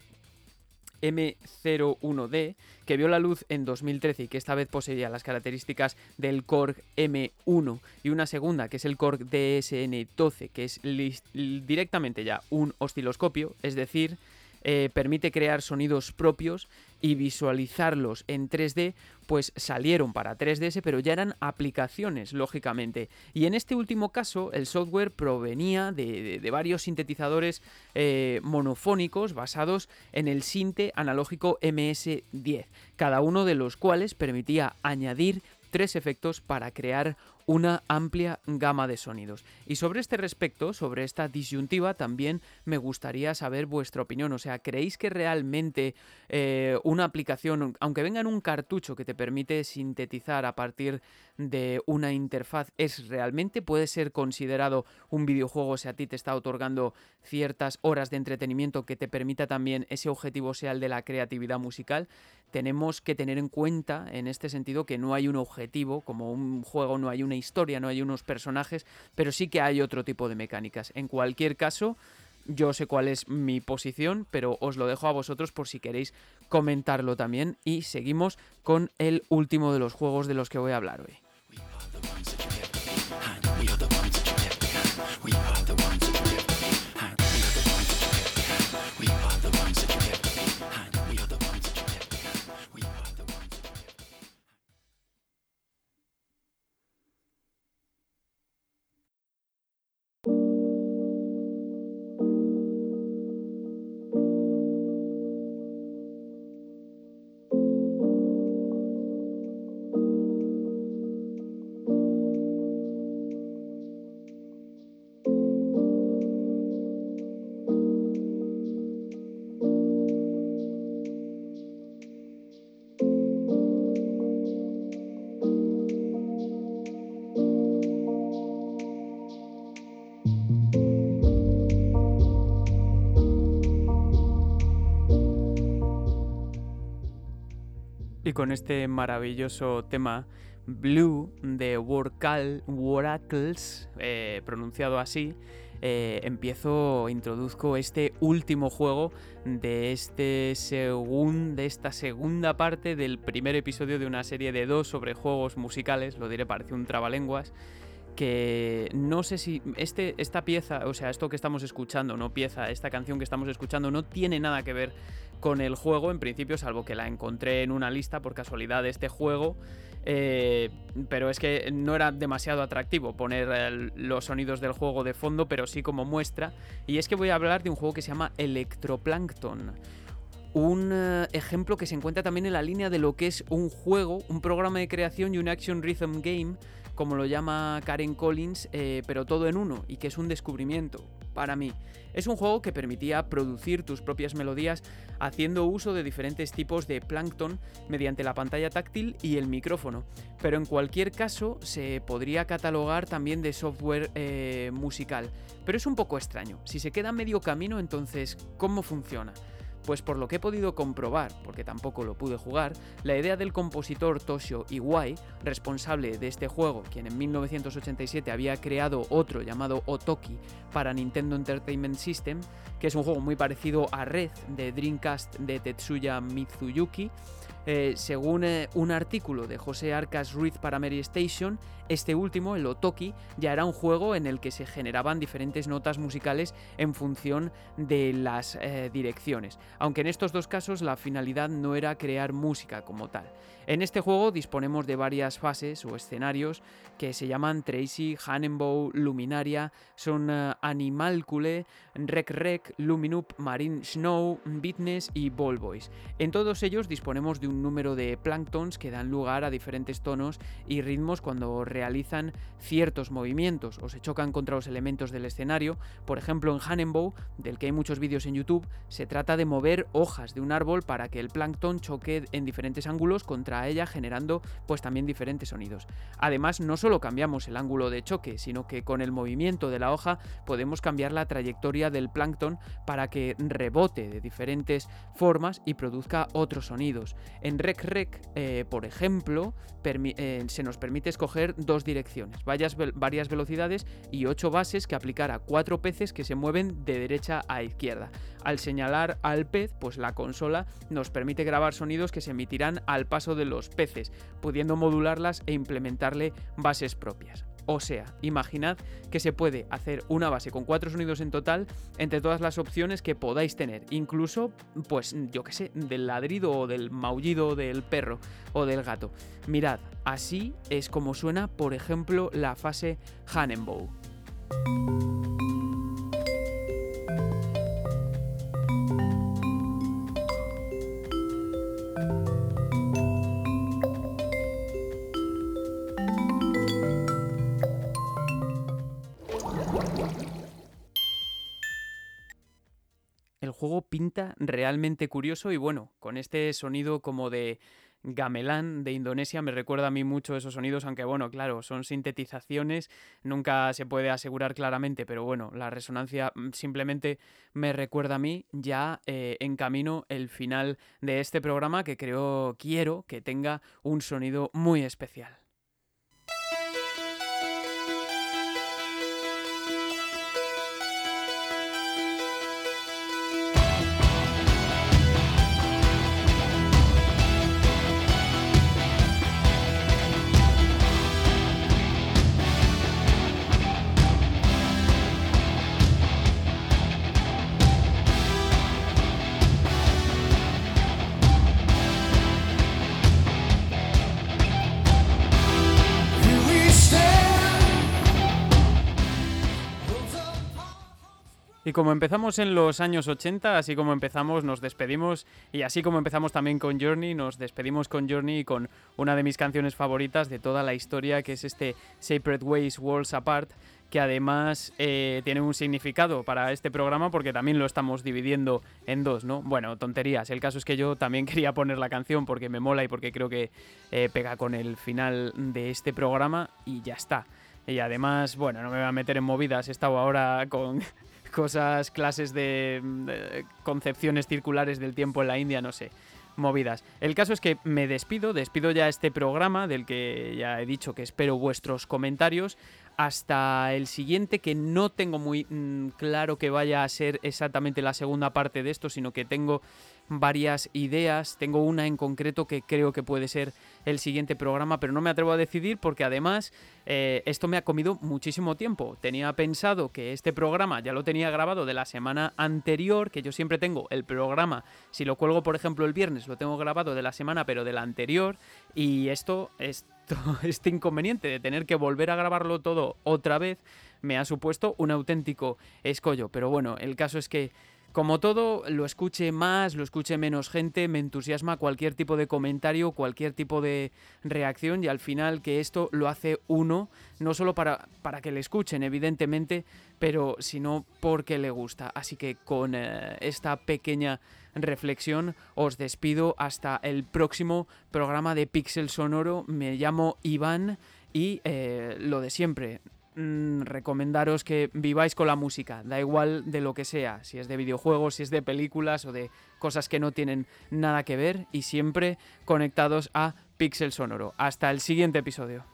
M01D, que vio la luz en 2013 y que esta vez poseía las características del Korg M1, y una segunda, que es el Korg DSN12, que es directamente ya un osciloscopio, es decir, eh, permite crear sonidos propios y visualizarlos en 3D, pues salieron para 3DS, pero ya eran aplicaciones, lógicamente. Y en este último caso, el software provenía de, varios sintetizadores eh, monofónicos basados en el sinte analógico MS10, cada uno de los cuales permitía añadir tres efectos para crear una amplia gama de sonidos. Y sobre este respecto, sobre esta disyuntiva, también me gustaría saber vuestra opinión. O sea, ¿creéis que realmente eh, una aplicación, aunque venga en un cartucho que te permite sintetizar a partir de una interfaz, es realmente puede ser considerado un videojuego si a ti te está otorgando ciertas horas de entretenimiento que te permita también ese objetivo sea el de la creatividad musical? Tenemos que tener en cuenta en este sentido que no hay un objetivo, como un juego no hay una historia, no hay unos personajes, pero sí que hay otro tipo de mecánicas. En cualquier caso, yo sé cuál es mi posición, pero os lo dejo a vosotros por si queréis comentarlo también. Y seguimos con el último de los juegos de los que voy a hablar hoy. Y con este maravilloso tema Blue de Waracles, eh, pronunciado así, eh, empiezo, introduzco este último juego de, este de esta segunda parte del primer episodio de una serie de dos sobre juegos musicales, lo diré, parece un trabalenguas, que no sé si este, esta pieza, o sea, esto que estamos escuchando, no pieza, esta canción que estamos escuchando no tiene nada que ver con el juego, en principio, salvo que la encontré en una lista por casualidad de este juego. Eh, pero es que no era demasiado atractivo poner los sonidos del juego de fondo, pero sí como muestra. Y es que voy a hablar de un juego que se llama Electroplankton. Un eh, ejemplo que se encuentra también en la línea de lo que es un juego, un programa de creación y un action rhythm game, como lo llama Karen Collins, eh, pero todo en uno, y que es un descubrimiento para mí. Es un juego que permitía producir tus propias melodías haciendo uso de diferentes tipos de plancton mediante la pantalla táctil y el micrófono, pero en cualquier caso se podría catalogar también de software eh, musical. Pero es un poco extraño, si se queda medio camino entonces, ¿cómo funciona? Pues por lo que he podido comprobar, porque tampoco lo pude jugar, la idea del compositor Toshio Iwai, responsable de este juego, quien en 1987 había creado otro llamado Otoki para Nintendo Entertainment System, que es un juego muy parecido a Red de Dreamcast de Tetsuya Mitsuyuki, Eh, según eh, un artículo de José Arcas Ruiz para Mary Station, este último, el Otoki, ya era un juego en el que se generaban diferentes notas musicales en función de las eh, direcciones, aunque en estos dos casos la finalidad no era crear música como tal. En este juego disponemos de varias fases o escenarios que se llaman Tracy, Hannenbow, Luminaria, son Animalcule, Rec Rec, Luminup, Marine Snow, Bitness y Ball Boys. En todos ellos disponemos de un número de planktons que dan lugar a diferentes tonos y ritmos cuando realizan ciertos movimientos o se chocan contra los elementos del escenario. Por ejemplo, en Hannenbow, del que hay muchos vídeos en YouTube, se trata de mover hojas de un árbol para que el plancton choque en diferentes ángulos contra ella, generando pues también diferentes sonidos. Además, no solo cambiamos el ángulo de choque, sino que con el movimiento de la hoja podemos cambiar la trayectoria del plancton para que rebote de diferentes formas y produzca otros sonidos. En Rec Rec, eh, por ejemplo, eh, se nos permite escoger dos direcciones, varias, varias velocidades y ocho bases que aplicar a cuatro peces que se mueven de derecha a izquierda. Al señalar al pez, pues la consola nos permite grabar sonidos que se emitirán al paso de los peces, pudiendo modularlas e implementarle bases propias. O sea, imaginad que se puede hacer una base con cuatro sonidos en total entre todas las opciones que podáis tener, incluso, pues yo que sé, del ladrido o del maullido del perro o del gato. Mirad, así es como suena, por ejemplo, la fase Hannenbow. Juego pinta realmente curioso y bueno, con este sonido como de gamelán de Indonesia me recuerda a mí mucho esos sonidos, aunque bueno, claro, son sintetizaciones, nunca se puede asegurar claramente, pero bueno, la resonancia mm, simplemente me recuerda a mí ya eh, en camino el final de este programa que creo, quiero que tenga un sonido muy especial. Y como empezamos en los años 80, así como empezamos, nos despedimos. Y así como empezamos también con Journey, nos despedimos con Journey y con una de mis canciones favoritas de toda la historia, que es este Sacred Ways Worlds Apart, que además eh, tiene un significado para este programa porque también lo estamos dividiendo en dos, ¿no? Bueno, tonterías. El caso es que yo también quería poner la canción porque me mola y porque creo que eh, pega con el final de este programa y ya está. Y además, bueno, no me voy a meter en movidas, he estado ahora con cosas, clases de, concepciones circulares del tiempo en la India, no sé movidas. El caso es que me despido, despido ya este programa del que ya he dicho que espero vuestros comentarios hasta el siguiente que no tengo muy mm, claro que vaya a ser exactamente la segunda parte de esto, sino que tengo varias ideas. Tengo una en concreto que creo que puede ser el siguiente programa, pero no me atrevo a decidir porque además eh, esto me ha comido muchísimo tiempo. Tenía pensado que este programa ya lo tenía grabado de la semana anterior, que yo siempre tengo el programa, si lo cuelgo por ejemplo el viernes, lo tengo grabado de la semana, pero de la anterior, y esto, esto este inconveniente de tener que volver a grabarlo todo otra vez, me ha supuesto un auténtico escollo. Pero bueno, el caso es que como todo, lo escuche más, lo escuche menos gente, me entusiasma cualquier tipo de comentario, cualquier tipo de reacción y al final que esto lo hace uno, no solo para, para que le escuchen, evidentemente, pero sino porque le gusta. Así que con eh, esta pequeña reflexión os despido hasta el próximo programa de Pixel Sonoro. Me llamo Iván y eh, lo de siempre Mm, recomendaros que viváis con la música, da igual de lo que sea, si es de videojuegos, si es de películas o de cosas que no tienen nada que ver y siempre conectados a Pixel Sonoro. Hasta el siguiente episodio.